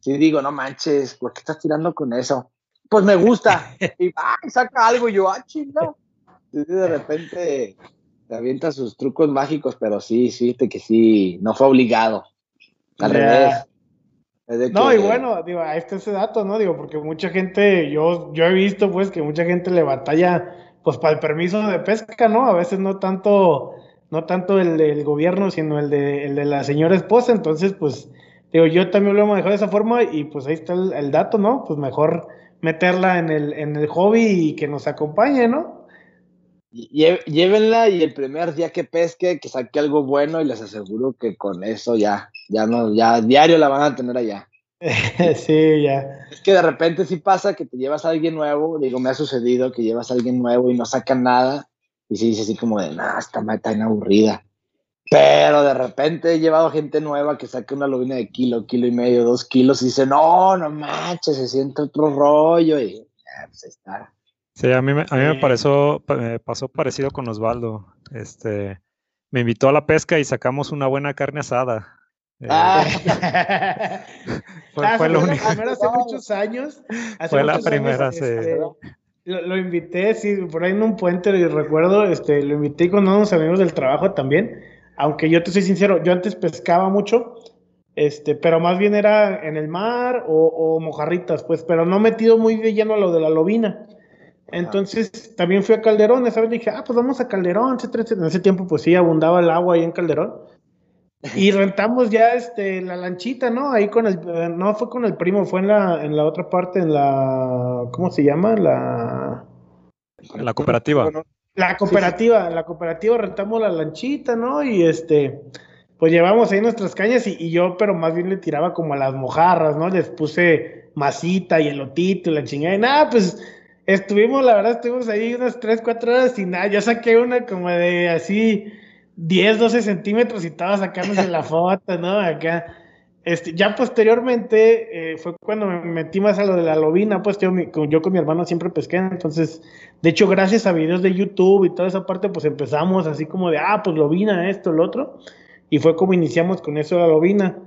sí digo, no manches, ¿por qué estás tirando con eso? Pues me gusta. Y va, saca algo, y yo, ah, chingado. Y de repente te avienta sus trucos mágicos, pero sí, sí, que sí, no fue obligado. Al revés. No, y bueno, digo, a este ese dato, ¿no? Digo, porque mucha gente, yo, yo he visto pues que mucha gente le batalla pues para el permiso de pesca, ¿no? A veces no tanto, no tanto el del gobierno, sino el de, el de la señora esposa, entonces pues, digo, yo también lo he manejado de esa forma y pues ahí está el, el dato, ¿no? Pues mejor meterla en el, en el hobby y que nos acompañe, ¿no? Llévenla y el primer día que pesque, que saque algo bueno y les aseguro que con eso ya, ya no, ya diario la van a tener allá. sí, ya. Es que de repente sí pasa que te llevas a alguien nuevo, digo, me ha sucedido que llevas a alguien nuevo y no sacan nada, y se dice así como de, nah, esta mata tan aburrida. Pero de repente he llevado gente nueva que saque una lobina de kilo, kilo y medio, dos kilos, y dice, no, no manches, se siente otro rollo, y ya, pues está. Sí, a mí, me, a mí me, pareció, me pasó parecido con Osvaldo. Este, me invitó a la pesca y sacamos una buena carne asada. Eh, ah. fue, ah, lo único. La hace muchos años. fue la primera, sí. Este, lo, invité, sí, por ahí en un puente, recuerdo, este, lo invité con unos amigos del trabajo también. Aunque yo te soy sincero, yo antes pescaba mucho, este, pero más bien era en el mar o, o mojarritas, pues, pero no metido muy de lleno a lo de la lobina. Entonces también fui a Calderón, esa vez dije, ah, pues vamos a Calderón, En ese tiempo, pues sí, abundaba el agua ahí en Calderón. Y rentamos ya este, la lanchita, ¿no? Ahí con el, no fue con el primo, fue en la, en la otra parte, en la, ¿cómo se llama? La... La cooperativa. La cooperativa, la cooperativa rentamos la lanchita, ¿no? Y este, pues llevamos ahí nuestras cañas y, y, yo, pero más bien le tiraba como a las mojarras, ¿no? Les puse masita y elotito y la chingada. Y nada, pues Estuvimos, la verdad, estuvimos ahí unas 3, 4 horas y nada. Yo saqué una como de así 10, 12 centímetros y estaba sacándose la foto, ¿no? Acá. Este, ya posteriormente eh, fue cuando me metí más a lo de la lobina, pues yo, yo, con mi hermano siempre pesqué, entonces, de hecho, gracias a videos de YouTube y toda esa parte, pues empezamos así como de, ah, pues lobina, esto, lo otro, y fue como iniciamos con eso de la lobina,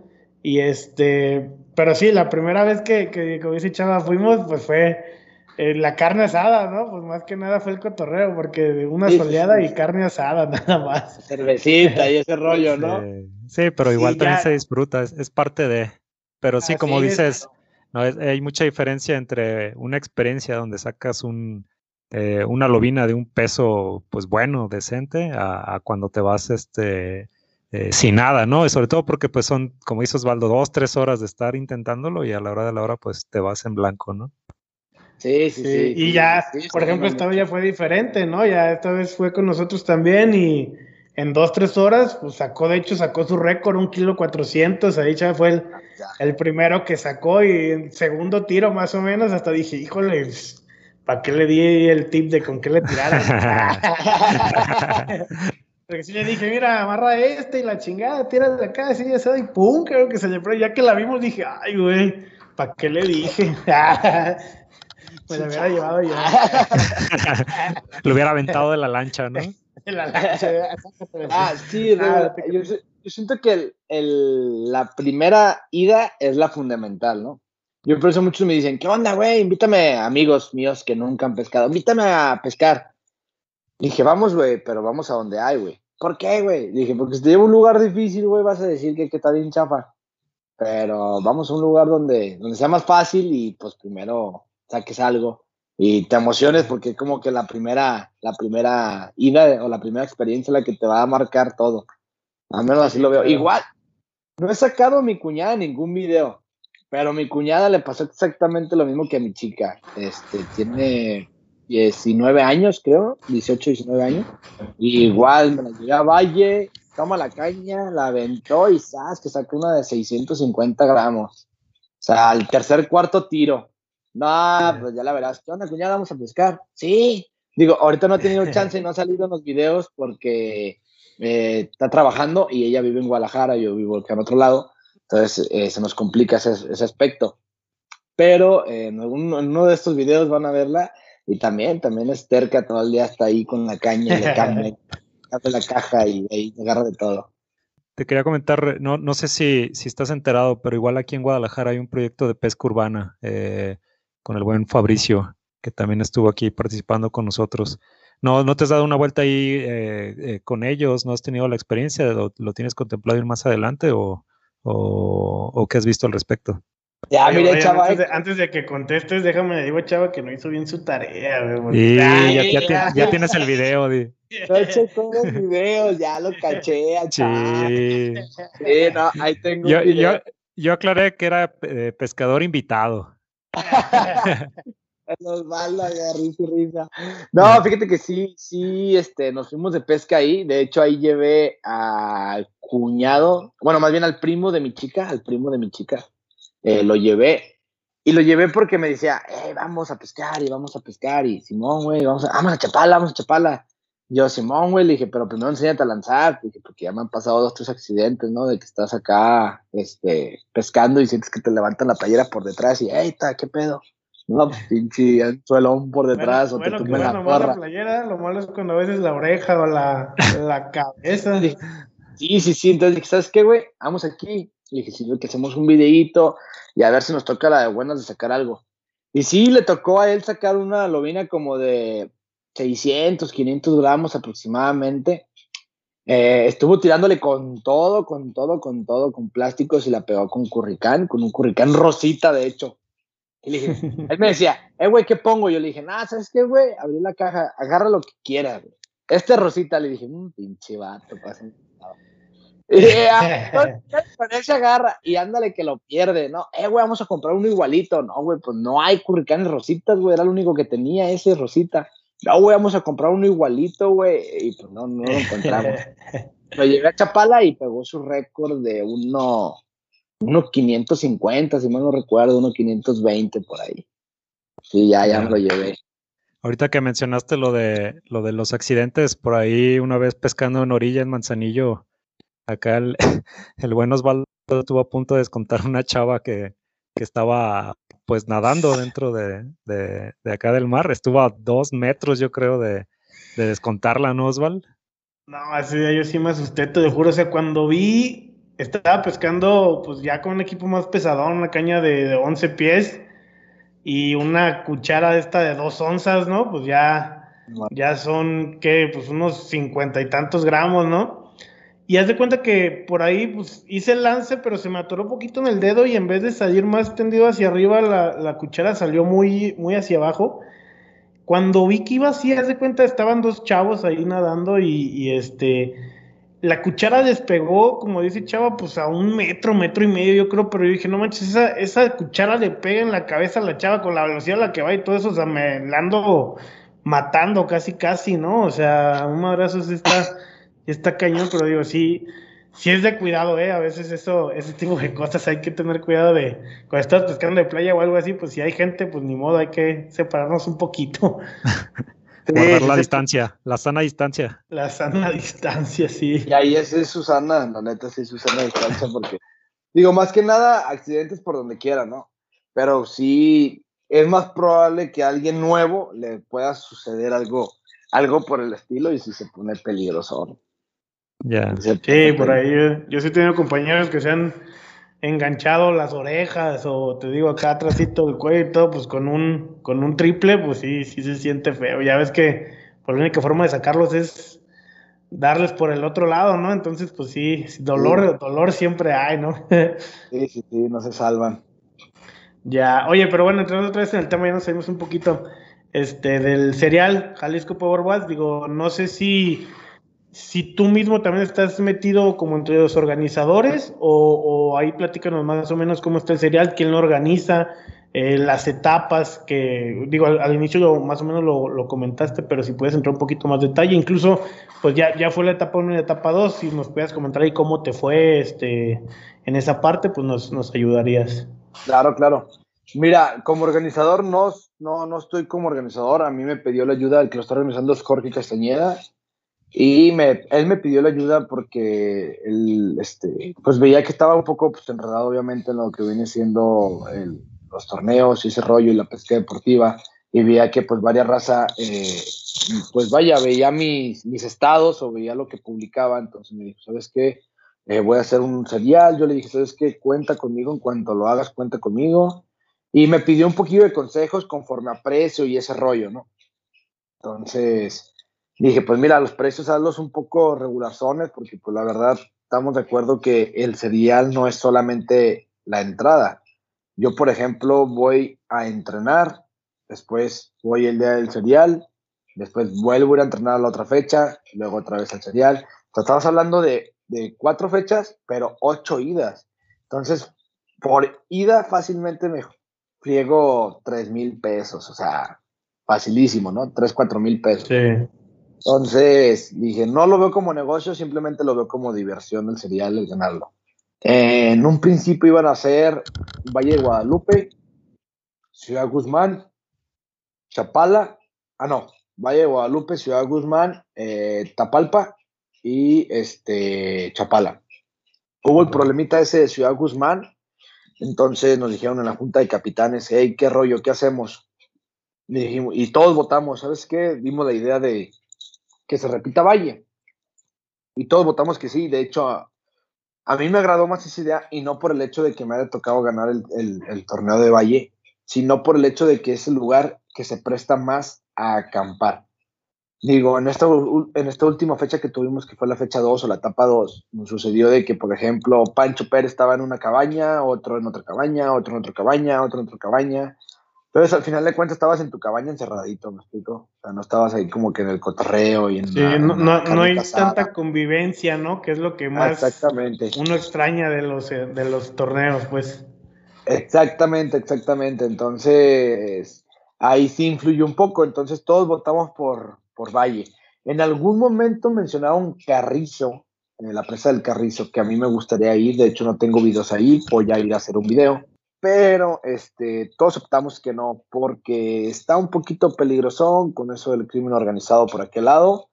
y este, pero sí, la primera vez que, que como dice Chava, fuimos, pues fue, eh, la carne asada, ¿no? Pues más que nada fue el cotorreo, porque una soleada y carne asada, nada más. Cervecita y ese rollo, ¿no? Sí, pero igual también se disfruta, es, parte de. Pero sí, como dices, no, hay mucha diferencia entre una experiencia donde sacas un, eh, una lobina de un peso, pues bueno, decente, a, cuando te vas este, eh, sin nada, ¿no? Y sobre todo porque pues son, como dice Osvaldo, dos, tres horas de estar intentándolo y a la hora de la hora pues te vas en blanco, ¿no? Sí, sí, sí. y ya, por ejemplo, esta vez ya fue diferente, ¿no? Ya esta vez fue con nosotros también y en dos, tres horas, pues sacó, de hecho, sacó su récord, un kilo cuatrocientos, ahí ya fue el, el, primero que sacó y en segundo tiro más o menos, hasta dije, híjole, pues, ¿para qué le di el tip de con qué le tirara? Porque si le dije, mira, amarra este y la chingada, tira de acá, así, ya y pum, creo que se le... Pero ya que la vimos dije, ay, güey, ¿para qué le dije? Me lo hubiera llevado yo. lo hubiera aventado de la lancha, ¿no? De la lancha. ah, sí, ah, yo, siento que el, la primera ida es la fundamental, ¿no? Yo por eso muchos me dicen, ¿qué onda, güey? Invítame, amigos míos que nunca han pescado, invítame a pescar. Dije, vamos, güey, pero vamos a donde hay, güey. ¿Por qué, güey? Dije, porque si te llevo a un lugar difícil, güey, vas a decir que, que está bien chafa. Pero vamos a un lugar donde, donde sea más fácil y pues primero saques algo. y te emociones porque es como que la primera, la primera ida o la primera experiencia la que te va a marcar todo. Al menos así lo veo. Igual, no he sacado a mi cuñada ningún video, pero a mi cuñada le pasó exactamente lo mismo que a mi chica. Este, tiene 19 años, creo, 18, 19 años. Y igual me la llevé a Valle, toma la caña, la aventó y sabes que sacó una de 650 gramos. O sea, al tercer, cuarto tiro. No, pues ya la verás. ¿Qué onda, cuñada? Vamos a pescar. Sí. Digo, ahorita no he tenido chance y no ha salido en los videos porque eh, está trabajando y ella vive en Guadalajara, yo vivo acá en otro lado. Entonces eh, se nos complica ese, ese aspecto. Pero eh, en, uno de estos videos van a verla y también, también es terca, todo el día está ahí con la caña y le cambia, hace la caja y ahí agarra de todo. Te quería comentar, no, no sé si, si estás enterado, pero igual aquí en Guadalajara hay un proyecto de pesca urbana eh, con el buen Fabricio, que también estuvo aquí participando con nosotros. ¿No, no te has dado una vuelta ahí eh, eh, con ellos? ¿No has tenido la experiencia? ¿Lo, lo tienes contemplado ir más adelante o, o, o qué has visto al respecto? Ya, mire, chava. Eh. Antes de, que contestes, déjame digo, chava, que no hizo bien su tarea, Y ya, ya, tienes el video, di. hecho todos los videos, ya lo caché, chava. Sí. sí, no, ahí tengo. Yo, yo, yo, aclaré que era eh, pescador invitado. Los risa y risa. No, fíjate que sí, sí, este, nos fuimos de pesca ahí. De hecho, ahí llevé al cuñado, bueno, más bien al primo de mi chica, al primo de mi chica eh, lo llevé. Y lo llevé porque me decía, eh, vamos a pescar y vamos a pescar. Y Simón, güey, vamos a, vamos a Chapala, vamos a Chapala. Yo, Simón, güey, le dije, pero primero enséñate a lanzar. Dije, porque ya me han pasado dos, tres accidentes, ¿no? De que estás acá, este, pescando y sientes que te levantan la playera por detrás y, hey, ¿qué pedo? No, pues, pinche suelón por detrás o te tumben la la playera, lo malo es cuando a veces la oreja o la, la cabeza. Sí, sí, sí. Entonces dije, ¿sabes qué, güey? Vamos aquí. Le dije, sí, que hacemos un videíto y a ver si nos toca la de buenas de sacar algo. Y sí, le tocó a él sacar una lobina como de 600, 500 gramos aproximadamente. Eh, estuvo tirándole con todo, con todo, con todo, con plásticos y la pegó con curricán, con un curricán rosita, de hecho. Y le dije, él me decía, eh, güey, ¿qué pongo? Yo le dije, nah, ¿sabes qué, güey? Abrí la caja, agarra lo que quieras, güey. Este rosita, le dije, un pinche vato, pasa y con él se agarra y ándale que lo pierde, ¿no? Eh, güey, vamos a comprar uno igualito. No, güey, pues no hay curricanes rositas, güey, era lo único que tenía ese rosita. No, güey, vamos a comprar uno igualito, güey. Y pues no, no lo encontramos. lo llevé a Chapala y pegó su récord de uno, uno 550, si mal no recuerdo, uno 520 por ahí. Sí, ya, ya me lo llevé. Ahorita que mencionaste lo de, lo de los accidentes, por ahí una vez pescando en orilla en Manzanillo, acá el, el buen Osvaldo estuvo a punto de descontar una chava que, que estaba pues nadando dentro de, de, de, acá del mar. Estuvo a dos metros, yo creo, de, de descontarla, ¿no, Osvaldo? No, así yo sí me asusté, te juro. O sea, cuando vi, estaba pescando pues ya con un equipo más pesadón, una caña de, de 11 pies y una cuchara esta de dos onzas, ¿no? Pues ya, ya son, ¿qué? Pues unos cincuenta y tantos gramos, ¿no? Y haz de cuenta que por ahí pues, hice el lance, pero se me atoró un poquito en el dedo y en vez de salir más tendido hacia arriba, la, cuchara salió muy, muy hacia abajo. Cuando vi que iba así, haz de cuenta, estaban dos chavos ahí nadando y, este, la cuchara despegó, como dice Chava, pues a un metro, metro y medio, yo creo, pero yo dije, no manches, esa, esa cuchara le pega en la cabeza a la chava con la velocidad a la que va y todo eso, o sea, me la ando matando casi, casi, ¿no? O sea, un madrazo está está cañón, pero digo, sí, sí es de cuidado, ¿eh? A veces eso, ese tipo de cosas hay que tener cuidado de, cuando estás pescando de playa o algo así, pues si hay gente, pues ni modo, hay que separarnos un poquito. Guardar la distancia, la sana distancia. La sana distancia, sí. Y ahí es, es Susana, la neta, sí, Susana distancia, porque, digo, más que nada, accidentes por donde quiera, ¿no? Pero sí, es más probable que a alguien nuevo le pueda suceder algo, algo por el estilo y si se pone peligroso. Ya. Sí, por ahí yo, sí he tenido compañeros que se han enganchado las orejas o te digo acá atrásito del cuello y todo, pues con un, con un triple, pues sí, sí se siente feo. Ya ves que por la única forma de sacarlos es darles por el otro lado, ¿no? Entonces, pues sí, dolor, dolor siempre hay, ¿no? sí, sí, sí, no se salvan. Ya, oye, pero bueno, entrando otra vez en el tema, ya nos salimos un poquito. este, del cereal Jalisco Power Digo, no sé si, si tú mismo también estás metido como entre los organizadores o, ahí platícanos más o menos cómo está el cereal, quién lo organiza, eh, las etapas que, digo, al, inicio más o menos lo, comentaste, pero si puedes entrar un poquito más detalle, incluso, pues ya, ya fue la etapa 1 y la etapa 2, si nos puedes comentar ahí cómo te fue este, en esa parte, pues nos, nos ayudarías. Claro, claro. Mira, como organizador no, no, no estoy como organizador, a mí me pidió la ayuda, el que lo está organizando es Jorge Castañeda, y me, él me pidió la ayuda porque él, este, pues veía que estaba un poco pues, enredado obviamente en lo que viene siendo el, los torneos y ese rollo y la pesca deportiva y veía que pues varias raza, eh, pues vaya, veía mis, mis estados o veía lo que publicaba, entonces me dijo, ¿sabes qué? Eh, voy a hacer un serial, yo le dije, ¿sabes qué? Cuenta conmigo, en cuanto lo hagas, cuenta conmigo. Y me pidió un poquito de consejos conforme a precio y ese rollo, ¿no? Entonces, dije, pues mira, los precios hazlos un poco regulazones, porque pues la verdad estamos de acuerdo que el serial no es solamente la entrada, yo, por ejemplo, voy a entrenar, después voy el día del serial, después vuelvo a ir a entrenar a la otra fecha, luego otra vez al serial. Entonces, estamos hablando de, cuatro fechas, pero ocho idas. Entonces, por ida fácilmente me friego tres mil pesos, o sea, facilísimo, ¿no? Tres, cuatro mil pesos. Sí. Entonces dije, no lo veo como negocio, simplemente lo veo como diversión el serial, el ganarlo en un principio iban a ser Valle de Guadalupe, Ciudad Guzmán, Chapala, ah no, Valle de Guadalupe, Ciudad Guzmán, eh, Tapalpa y este Chapala. Hubo el problemita ese de Ciudad Guzmán, entonces nos dijeron en la junta de capitanes, hey, qué rollo, qué hacemos. Y, dijimos, y todos votamos, ¿sabes qué? Dimos la idea de que se repita Valle. Y todos votamos que sí, de hecho a mí me agradó más esa idea y no por el hecho de que me haya tocado ganar el, torneo de Valle, sino por el hecho de que es el lugar que se presta más a acampar. Digo, en esta, en esta última fecha que tuvimos, que fue la fecha 2 o la etapa 2, nos sucedió de que, por ejemplo, Pancho Pérez estaba en una cabaña, otro en otra cabaña, otro en otra cabaña, otro en otra cabaña. Entonces, al final de cuentas, estabas en tu cabaña encerradito, ¿me explico? O sea, no estabas ahí como que en el cotorreo y en. Sí, no, no, hay tanta convivencia, ¿no? Que es lo que más exactamente. uno extraña de los, eh, de los torneos, pues. Exactamente, exactamente. Entonces, ahí sí influyó un poco. Entonces, todos votamos por, por Valle. En algún momento mencionaron Carrizo, en la presa del Carrizo, que a mí me gustaría ir. De hecho, no tengo videos ahí. Voy a ir a hacer un video pero este, todos optamos que no, porque está un poquito peligrosón con eso del crimen organizado por aquel lado.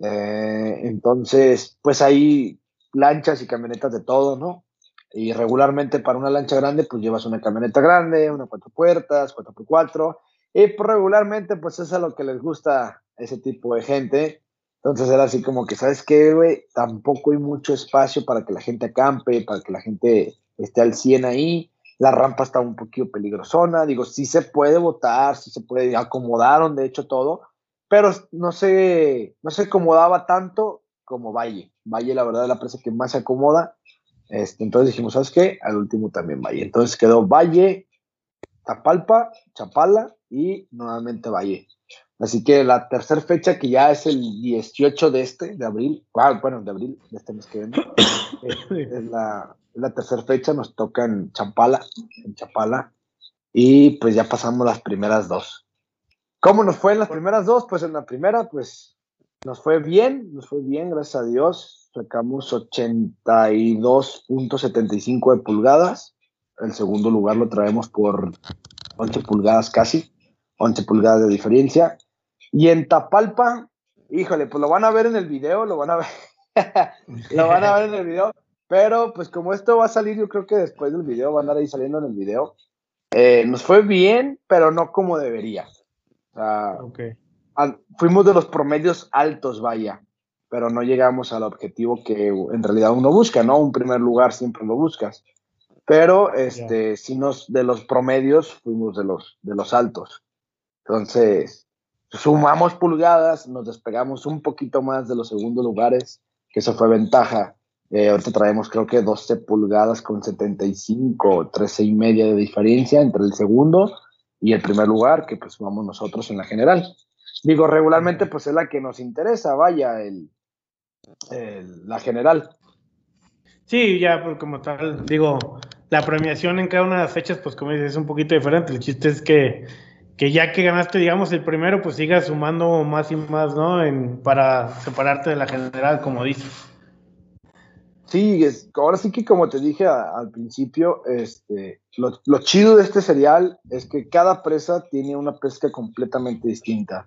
Eh, entonces, pues hay lanchas y camionetas de todo, ¿no? Y regularmente para una lancha grande, pues llevas una camioneta grande, una cuatro puertas, cuatro por cuatro, y pues regularmente, pues es a lo que les gusta ese tipo de gente. Entonces era así como que, ¿sabes qué, güey? Tampoco hay mucho espacio para que la gente acampe, para que la gente esté al 100 ahí la rampa está un poquito peligrosona, digo, sí se puede votar, sí se puede, acomodaron de hecho todo, pero no se, no se acomodaba tanto como Valle. Valle, la verdad, es la presa que más se acomoda. Este, entonces dijimos, ¿sabes qué? Al último también Valle. Entonces quedó Valle, Tapalpa, Chapala y nuevamente Valle. Así que la tercera fecha, que ya es el 18 de este, de abril, ah, bueno, de abril, de este mes que viene, es la, la tercera fecha, nos toca en Champala, en Chapala, y pues ya pasamos las primeras dos. ¿Cómo nos fue en las primeras dos? Pues en la primera, pues nos fue bien, nos fue bien, gracias a Dios. Sacamos 82.75 de pulgadas. El segundo lugar lo traemos por 11 pulgadas casi, 11 pulgadas de diferencia. Y en Tapalpa, híjole, pues lo van a ver en el video, lo van a ver, lo van a ver en el video. Pero pues como esto va a salir, yo creo que después del video, van a andar ahí saliendo en el video. Eh, nos fue bien, pero no como debería. O sea, fuimos de los promedios altos, vaya, pero no llegamos al objetivo que en realidad uno busca, ¿no? Un primer lugar siempre lo buscas. Pero este, si nos de los promedios fuimos de los, de los altos. Entonces, sumamos pulgadas, nos despegamos un poquito más de los segundos lugares, que eso fue ventaja eh, ahorita traemos creo que 12 pulgadas con 75, 13 y media de diferencia entre el segundo y el primer lugar, que pues vamos nosotros en la general. Digo, regularmente pues es la que nos interesa, vaya, el, la general. Sí, ya, pues como tal, digo, la premiación en cada una de las fechas, pues como dices, es un poquito diferente. El chiste es que, que ya que ganaste, digamos, el primero, pues sigas sumando más y más, ¿no? En, para separarte de la general, como dices. Sí, ahora sí que como te dije al principio, este, lo, lo, chido de este serial es que cada presa tiene una pesca completamente distinta.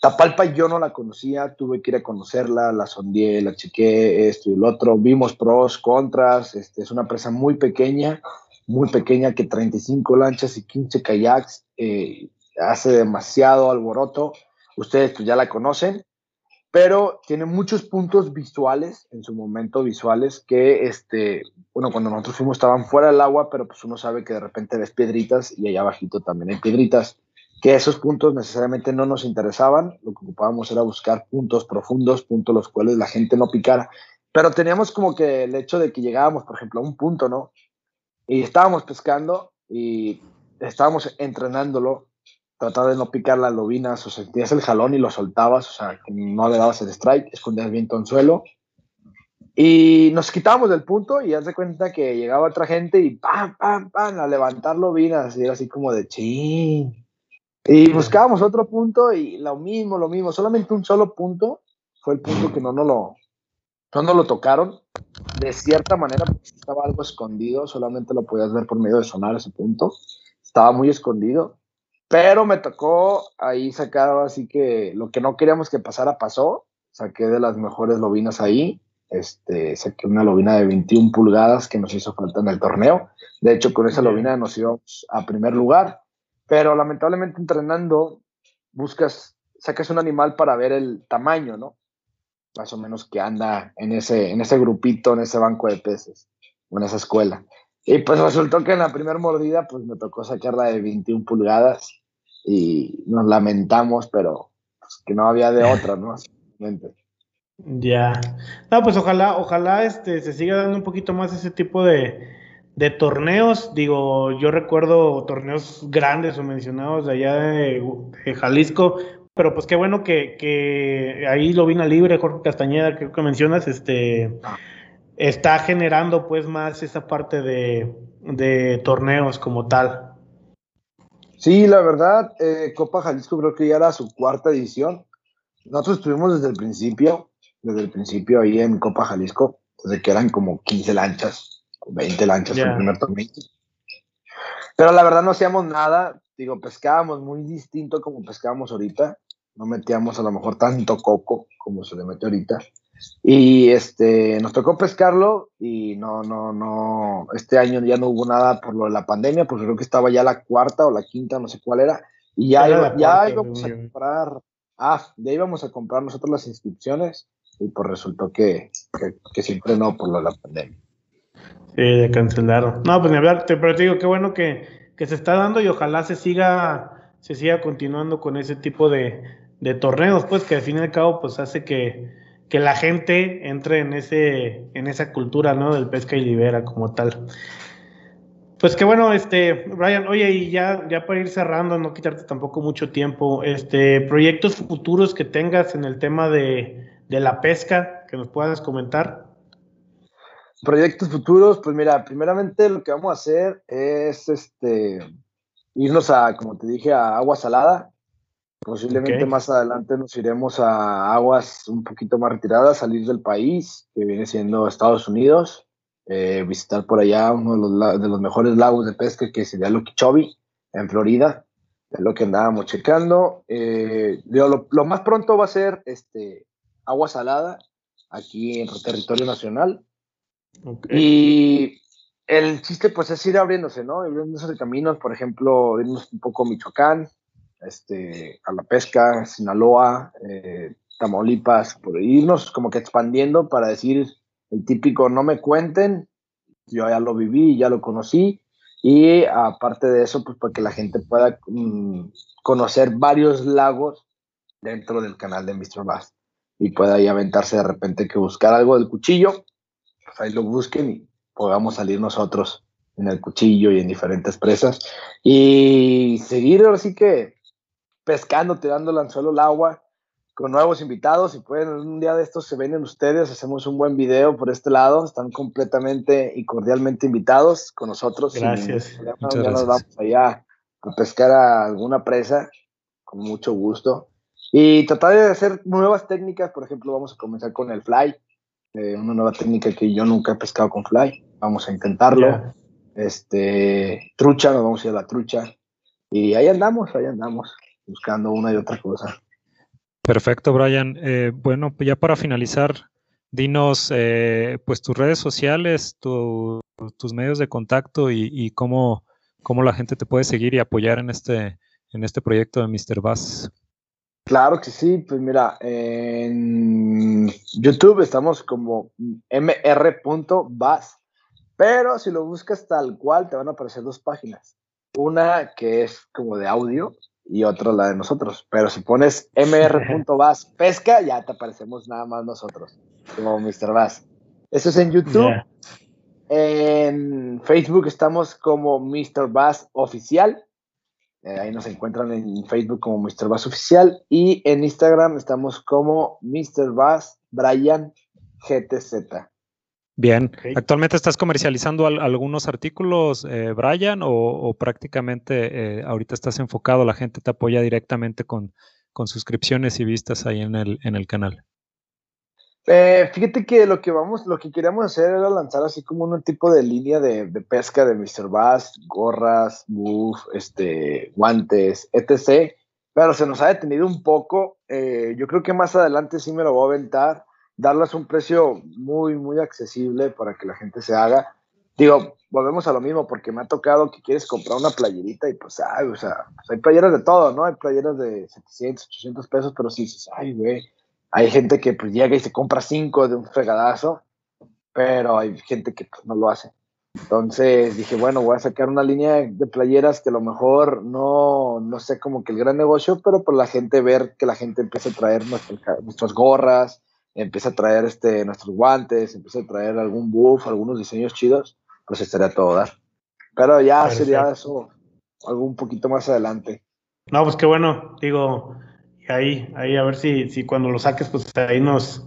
Tapalpa yo no la conocía, tuve que ir a conocerla, la sondeé, la chequé, esto y el otro, vimos pros, contras, este, es una presa muy pequeña, muy pequeña que 35 lanchas y 15 kayaks eh, hace demasiado alboroto, ustedes pues ya la conocen, pero tiene muchos puntos visuales, en su momento visuales, que, este, bueno, cuando nosotros fuimos estaban fuera del agua, pero pues uno sabe que de repente ves piedritas y allá abajito también hay piedritas que esos puntos necesariamente no nos interesaban, lo que ocupábamos era buscar puntos profundos, puntos los cuales la gente no picara, pero teníamos como que el hecho de que llegábamos, por ejemplo, a un punto, ¿no? Y estábamos pescando y estábamos entrenándolo, tratando de no picar las lobinas, o sentías el jalón y lo soltabas, o sea, que no le dabas el strike, escondías bien en suelo. Y nos quitábamos del punto y haz de cuenta que llegaba otra gente y pam, pam, pam, a levantar lobinas. Y era así como de ching y buscábamos otro punto y lo mismo, lo mismo, solamente un solo punto fue el punto que no nos lo, no lo tocaron. De cierta manera, estaba algo escondido, solamente lo podías ver por medio de sonar ese punto. Estaba muy escondido, pero me tocó ahí sacar así que lo que no queríamos que pasara pasó. Saqué de las mejores lobinas ahí. Este, saqué una lobina de 21 pulgadas que nos hizo falta en el torneo. De hecho, con esa lobina nos íbamos a primer lugar pero lamentablemente entrenando, buscas, sacas un animal para ver el tamaño, ¿no? Más o menos que anda en ese, en ese grupito, en ese banco de peces, o en esa escuela. Y pues resultó que en la primera mordida, pues me tocó sacarla de 21 pulgadas y nos lamentamos, pero pues, que no había de otra, ¿no? Ya. No, pues ojalá, ojalá este, se siga dando un poquito más ese tipo de, de torneos, digo, yo recuerdo torneos grandes o mencionados de allá de, Jalisco, pero pues qué bueno que, que ahí lo vino libre, Jorge Castañeda, creo que mencionas, este está generando pues más esa parte de, de torneos como tal. Sí, la verdad, eh, Copa Jalisco creo que ya era su cuarta edición. Nosotros estuvimos desde el principio, desde el principio ahí en Copa Jalisco, desde que eran como 15 lanchas 20 lanchas en el primer torneo. Pero la verdad no hacíamos nada, digo, pescábamos muy distinto como pescábamos ahorita, no metíamos a lo mejor tanto coco como se le mete ahorita. Y este, nos tocó pescarlo y no, no, no, este año ya no hubo nada por lo de la pandemia, porque creo que estaba ya la cuarta o la quinta, no sé cuál era, y ya, ya íbamos a comprar, ah, ya íbamos a comprar nosotros las inscripciones y pues resultó que, que, que siempre no por lo de la pandemia. Sí, de cancelaron. No, pues ni hablar, pero te digo, qué bueno que, se está dando y ojalá se siga, se siga continuando con ese tipo de, torneos, pues que al fin y al cabo, pues hace que, que la gente entre en ese, en esa cultura, ¿no? Del pesca y libera como tal. Pues qué bueno, este, Brian, oye, y ya, ya para ir cerrando, no quitarte tampoco mucho tiempo, este, proyectos futuros que tengas en el tema de, de la pesca, que nos puedas comentar. Proyectos futuros, pues mira, primeramente lo que vamos a hacer es este irnos a, como te dije, a agua salada. Posiblemente más adelante nos iremos a aguas un poquito más retiradas, salir del país, que viene siendo Estados Unidos, eh, visitar por allá uno de los, de los, mejores lagos de pesca, que sería Lokichobi, en Florida. Es lo que andábamos checando. Eh, lo, lo, más pronto va a ser este, agua salada, aquí en territorio nacional. Y el chiste pues es ir abriéndose, ¿no? Abriéndose de caminos, por ejemplo, irnos un poco a Michoacán, este, a la pesca, Sinaloa, eh, Tamaulipas, por irnos como que expandiendo para decir el típico no me cuenten, yo ya lo viví, ya lo conocí, y aparte de eso, pues para que la gente pueda mm, conocer varios lagos dentro del canal de Mr. Bass y pueda ahí aventarse de repente que buscar algo del cuchillo ahí lo busquen y podamos salir nosotros en el cuchillo y en diferentes presas. Y seguir ahora sí que pescando, tirando el anzuelo al agua con nuevos invitados. Si pueden, un día de estos se ven ustedes, hacemos un buen video por este lado. Están completamente y cordialmente invitados con nosotros. Gracias. ya, nos vamos allá a pescar a alguna presa con mucho gusto. Y tratar de hacer nuevas técnicas. Por ejemplo, vamos a comenzar con el fly. Eh, una nueva técnica que yo nunca he pescado con fly. Vamos a intentarlo. Este, trucha, nos vamos a ir a la trucha. Y ahí andamos, ahí andamos, buscando una y otra cosa. Perfecto, Brian. Eh, bueno, ya para finalizar, dinos eh, pues tus redes sociales, tus medios de contacto y, cómo, cómo, la gente te puede seguir y apoyar en este, en este proyecto de Mr. Bass. Claro que sí, pues mira, en YouTube estamos como mr.bass, pero si lo buscas tal cual te van a aparecer dos páginas. Una que es como de audio y otra la de nosotros. Pero si pones mr.bass pesca, ya te aparecemos nada más nosotros, como Mr. Bass. Eso es en YouTube. En Facebook estamos como Mr. Bass Oficial. Eh, ahí nos encuentran en Facebook como Mr. Bass Oficial. Y en Instagram estamos como Mr. Bass Brian GTZ. Bien, ¿actualmente estás comercializando algunos artículos, eh, Brian, o, prácticamente eh, ahorita estás enfocado, la gente te apoya directamente con, suscripciones y vistas ahí en el, en el canal? Eh, fíjate que lo que vamos, lo que queríamos hacer era lanzar así como un tipo de línea de, pesca de Mr. Bass, gorras, buff, este, guantes, etc. Pero se nos ha detenido un poco. yo creo que más adelante sí me lo voy a aventar darles un precio muy, muy accesible para que la gente se haga. Digo, volvemos a lo mismo, porque me ha tocado que quieres comprar una playerita y pues, ay, o sea, pues hay playeras de todo, ¿no? Hay playeras de 700, 800 pesos, pero sí dices, ay, güey, hay gente que pues llega y se compra cinco de un fregadazo, pero hay gente que pues, no lo hace. Entonces dije, bueno, voy a sacar una línea de playeras que a lo mejor no, no sé como que el gran negocio, pero por la gente ver que la gente empieza a traer nuestras, nuestras gorras, empieza a traer este, nuestros guantes, empieza a traer algún buff, algunos diseños chidos, pues estaría todo dar. Pero ya sería eso algo un poquito más adelante. No, pues qué bueno, digo, ahí, ahí a ver si, si cuando lo saques, pues ahí nos,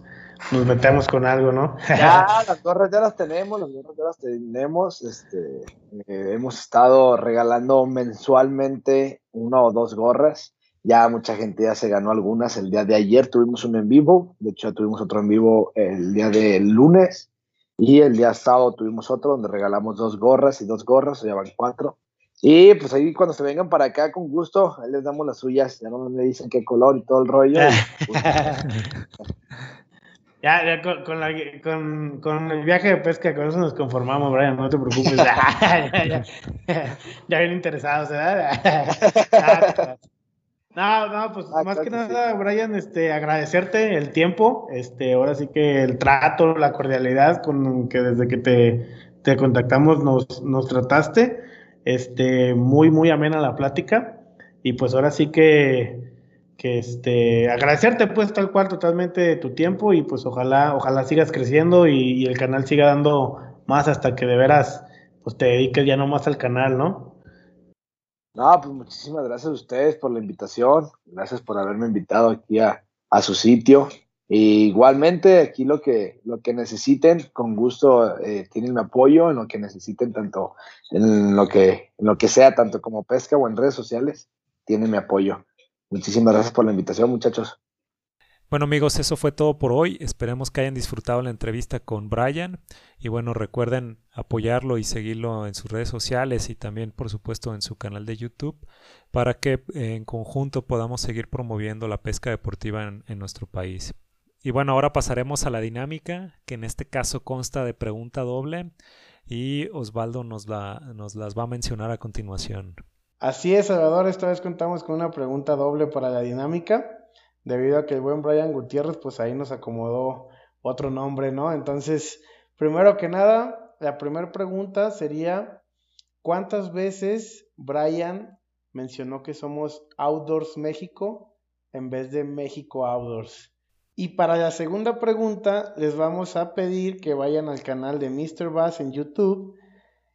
nos metemos con algo, ¿no? Ya, las gorras ya las tenemos, las gorras ya las tenemos, este, eh, hemos estado regalando mensualmente una o dos gorras, ya mucha gente ya se ganó algunas. El día de ayer tuvimos un en vivo, de hecho tuvimos otro en vivo el día del lunes y el día sábado tuvimos otro donde regalamos dos gorras y dos gorras, ya van cuatro. Y pues ahí cuando se vengan para acá con gusto, ahí les damos las suyas, ya no me dicen qué color y todo el rollo. Ya, ya con, con, con, el viaje de pesca, con eso nos conformamos, Brian, no te preocupes. ya, ya, ya, bien interesados, ¿verdad? No, no, pues ah, más que nada, Brian, este, agradecerte el tiempo, este, ahora sí que el trato, la cordialidad con que desde que te, te contactamos nos, nos trataste, este, muy, muy amena la plática, y pues ahora sí que, que este, agradecerte pues tal cual totalmente tu tiempo, y pues ojalá, ojalá sigas creciendo y, y el canal siga dando más hasta que de veras, pues te dediques ya no más al canal, ¿no? No, pues muchísimas gracias a ustedes por la invitación. Gracias por haberme invitado aquí a, su sitio. igualmente, aquí lo que, lo que necesiten, con gusto eh, tienen mi apoyo en lo que necesiten, tanto en lo que, en lo que sea, tanto como pesca o en redes sociales, tienen mi apoyo. Muchísimas gracias por la invitación, muchachos. Bueno amigos, eso fue todo por hoy. Esperemos que hayan disfrutado la entrevista con Brian. Y bueno, recuerden apoyarlo y seguirlo en sus redes sociales y también por supuesto en su canal de YouTube para que eh, en conjunto podamos seguir promoviendo la pesca deportiva en, nuestro país. Y bueno, ahora pasaremos a la dinámica, que en este caso consta de pregunta doble y Osvaldo nos, la, nos las va a mencionar a continuación. Así es, Salvador, esta vez contamos con una pregunta doble para la dinámica debido a que el buen Brian Gutiérrez, pues ahí nos acomodó otro nombre, ¿no? Entonces, primero que nada, la primera pregunta sería, ¿cuántas veces Brian mencionó que somos Outdoors México en vez de México Outdoors? Y para la segunda pregunta, les vamos a pedir que vayan al canal de Mr. Bass en YouTube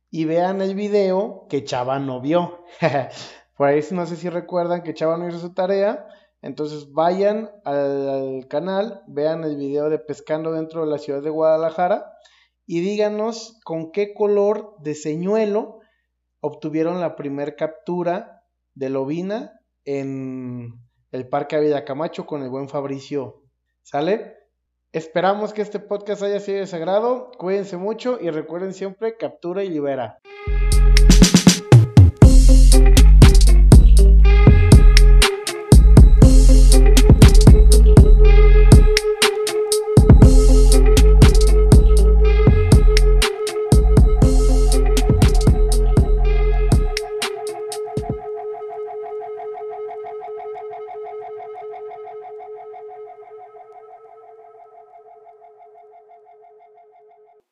y vean el video que Chava no vio. Por ahí no sé si recuerdan que Chava no hizo su tarea. Entonces vayan al, canal, vean el video de pescando dentro de la ciudad de Guadalajara y díganos con qué color de señuelo obtuvieron la primer captura de lobina en el Parque Avida Camacho con el buen Fabricio. ¿Sale? Esperamos que este podcast haya sido de sagrado. Cuídense mucho y recuerden siempre captura y libera.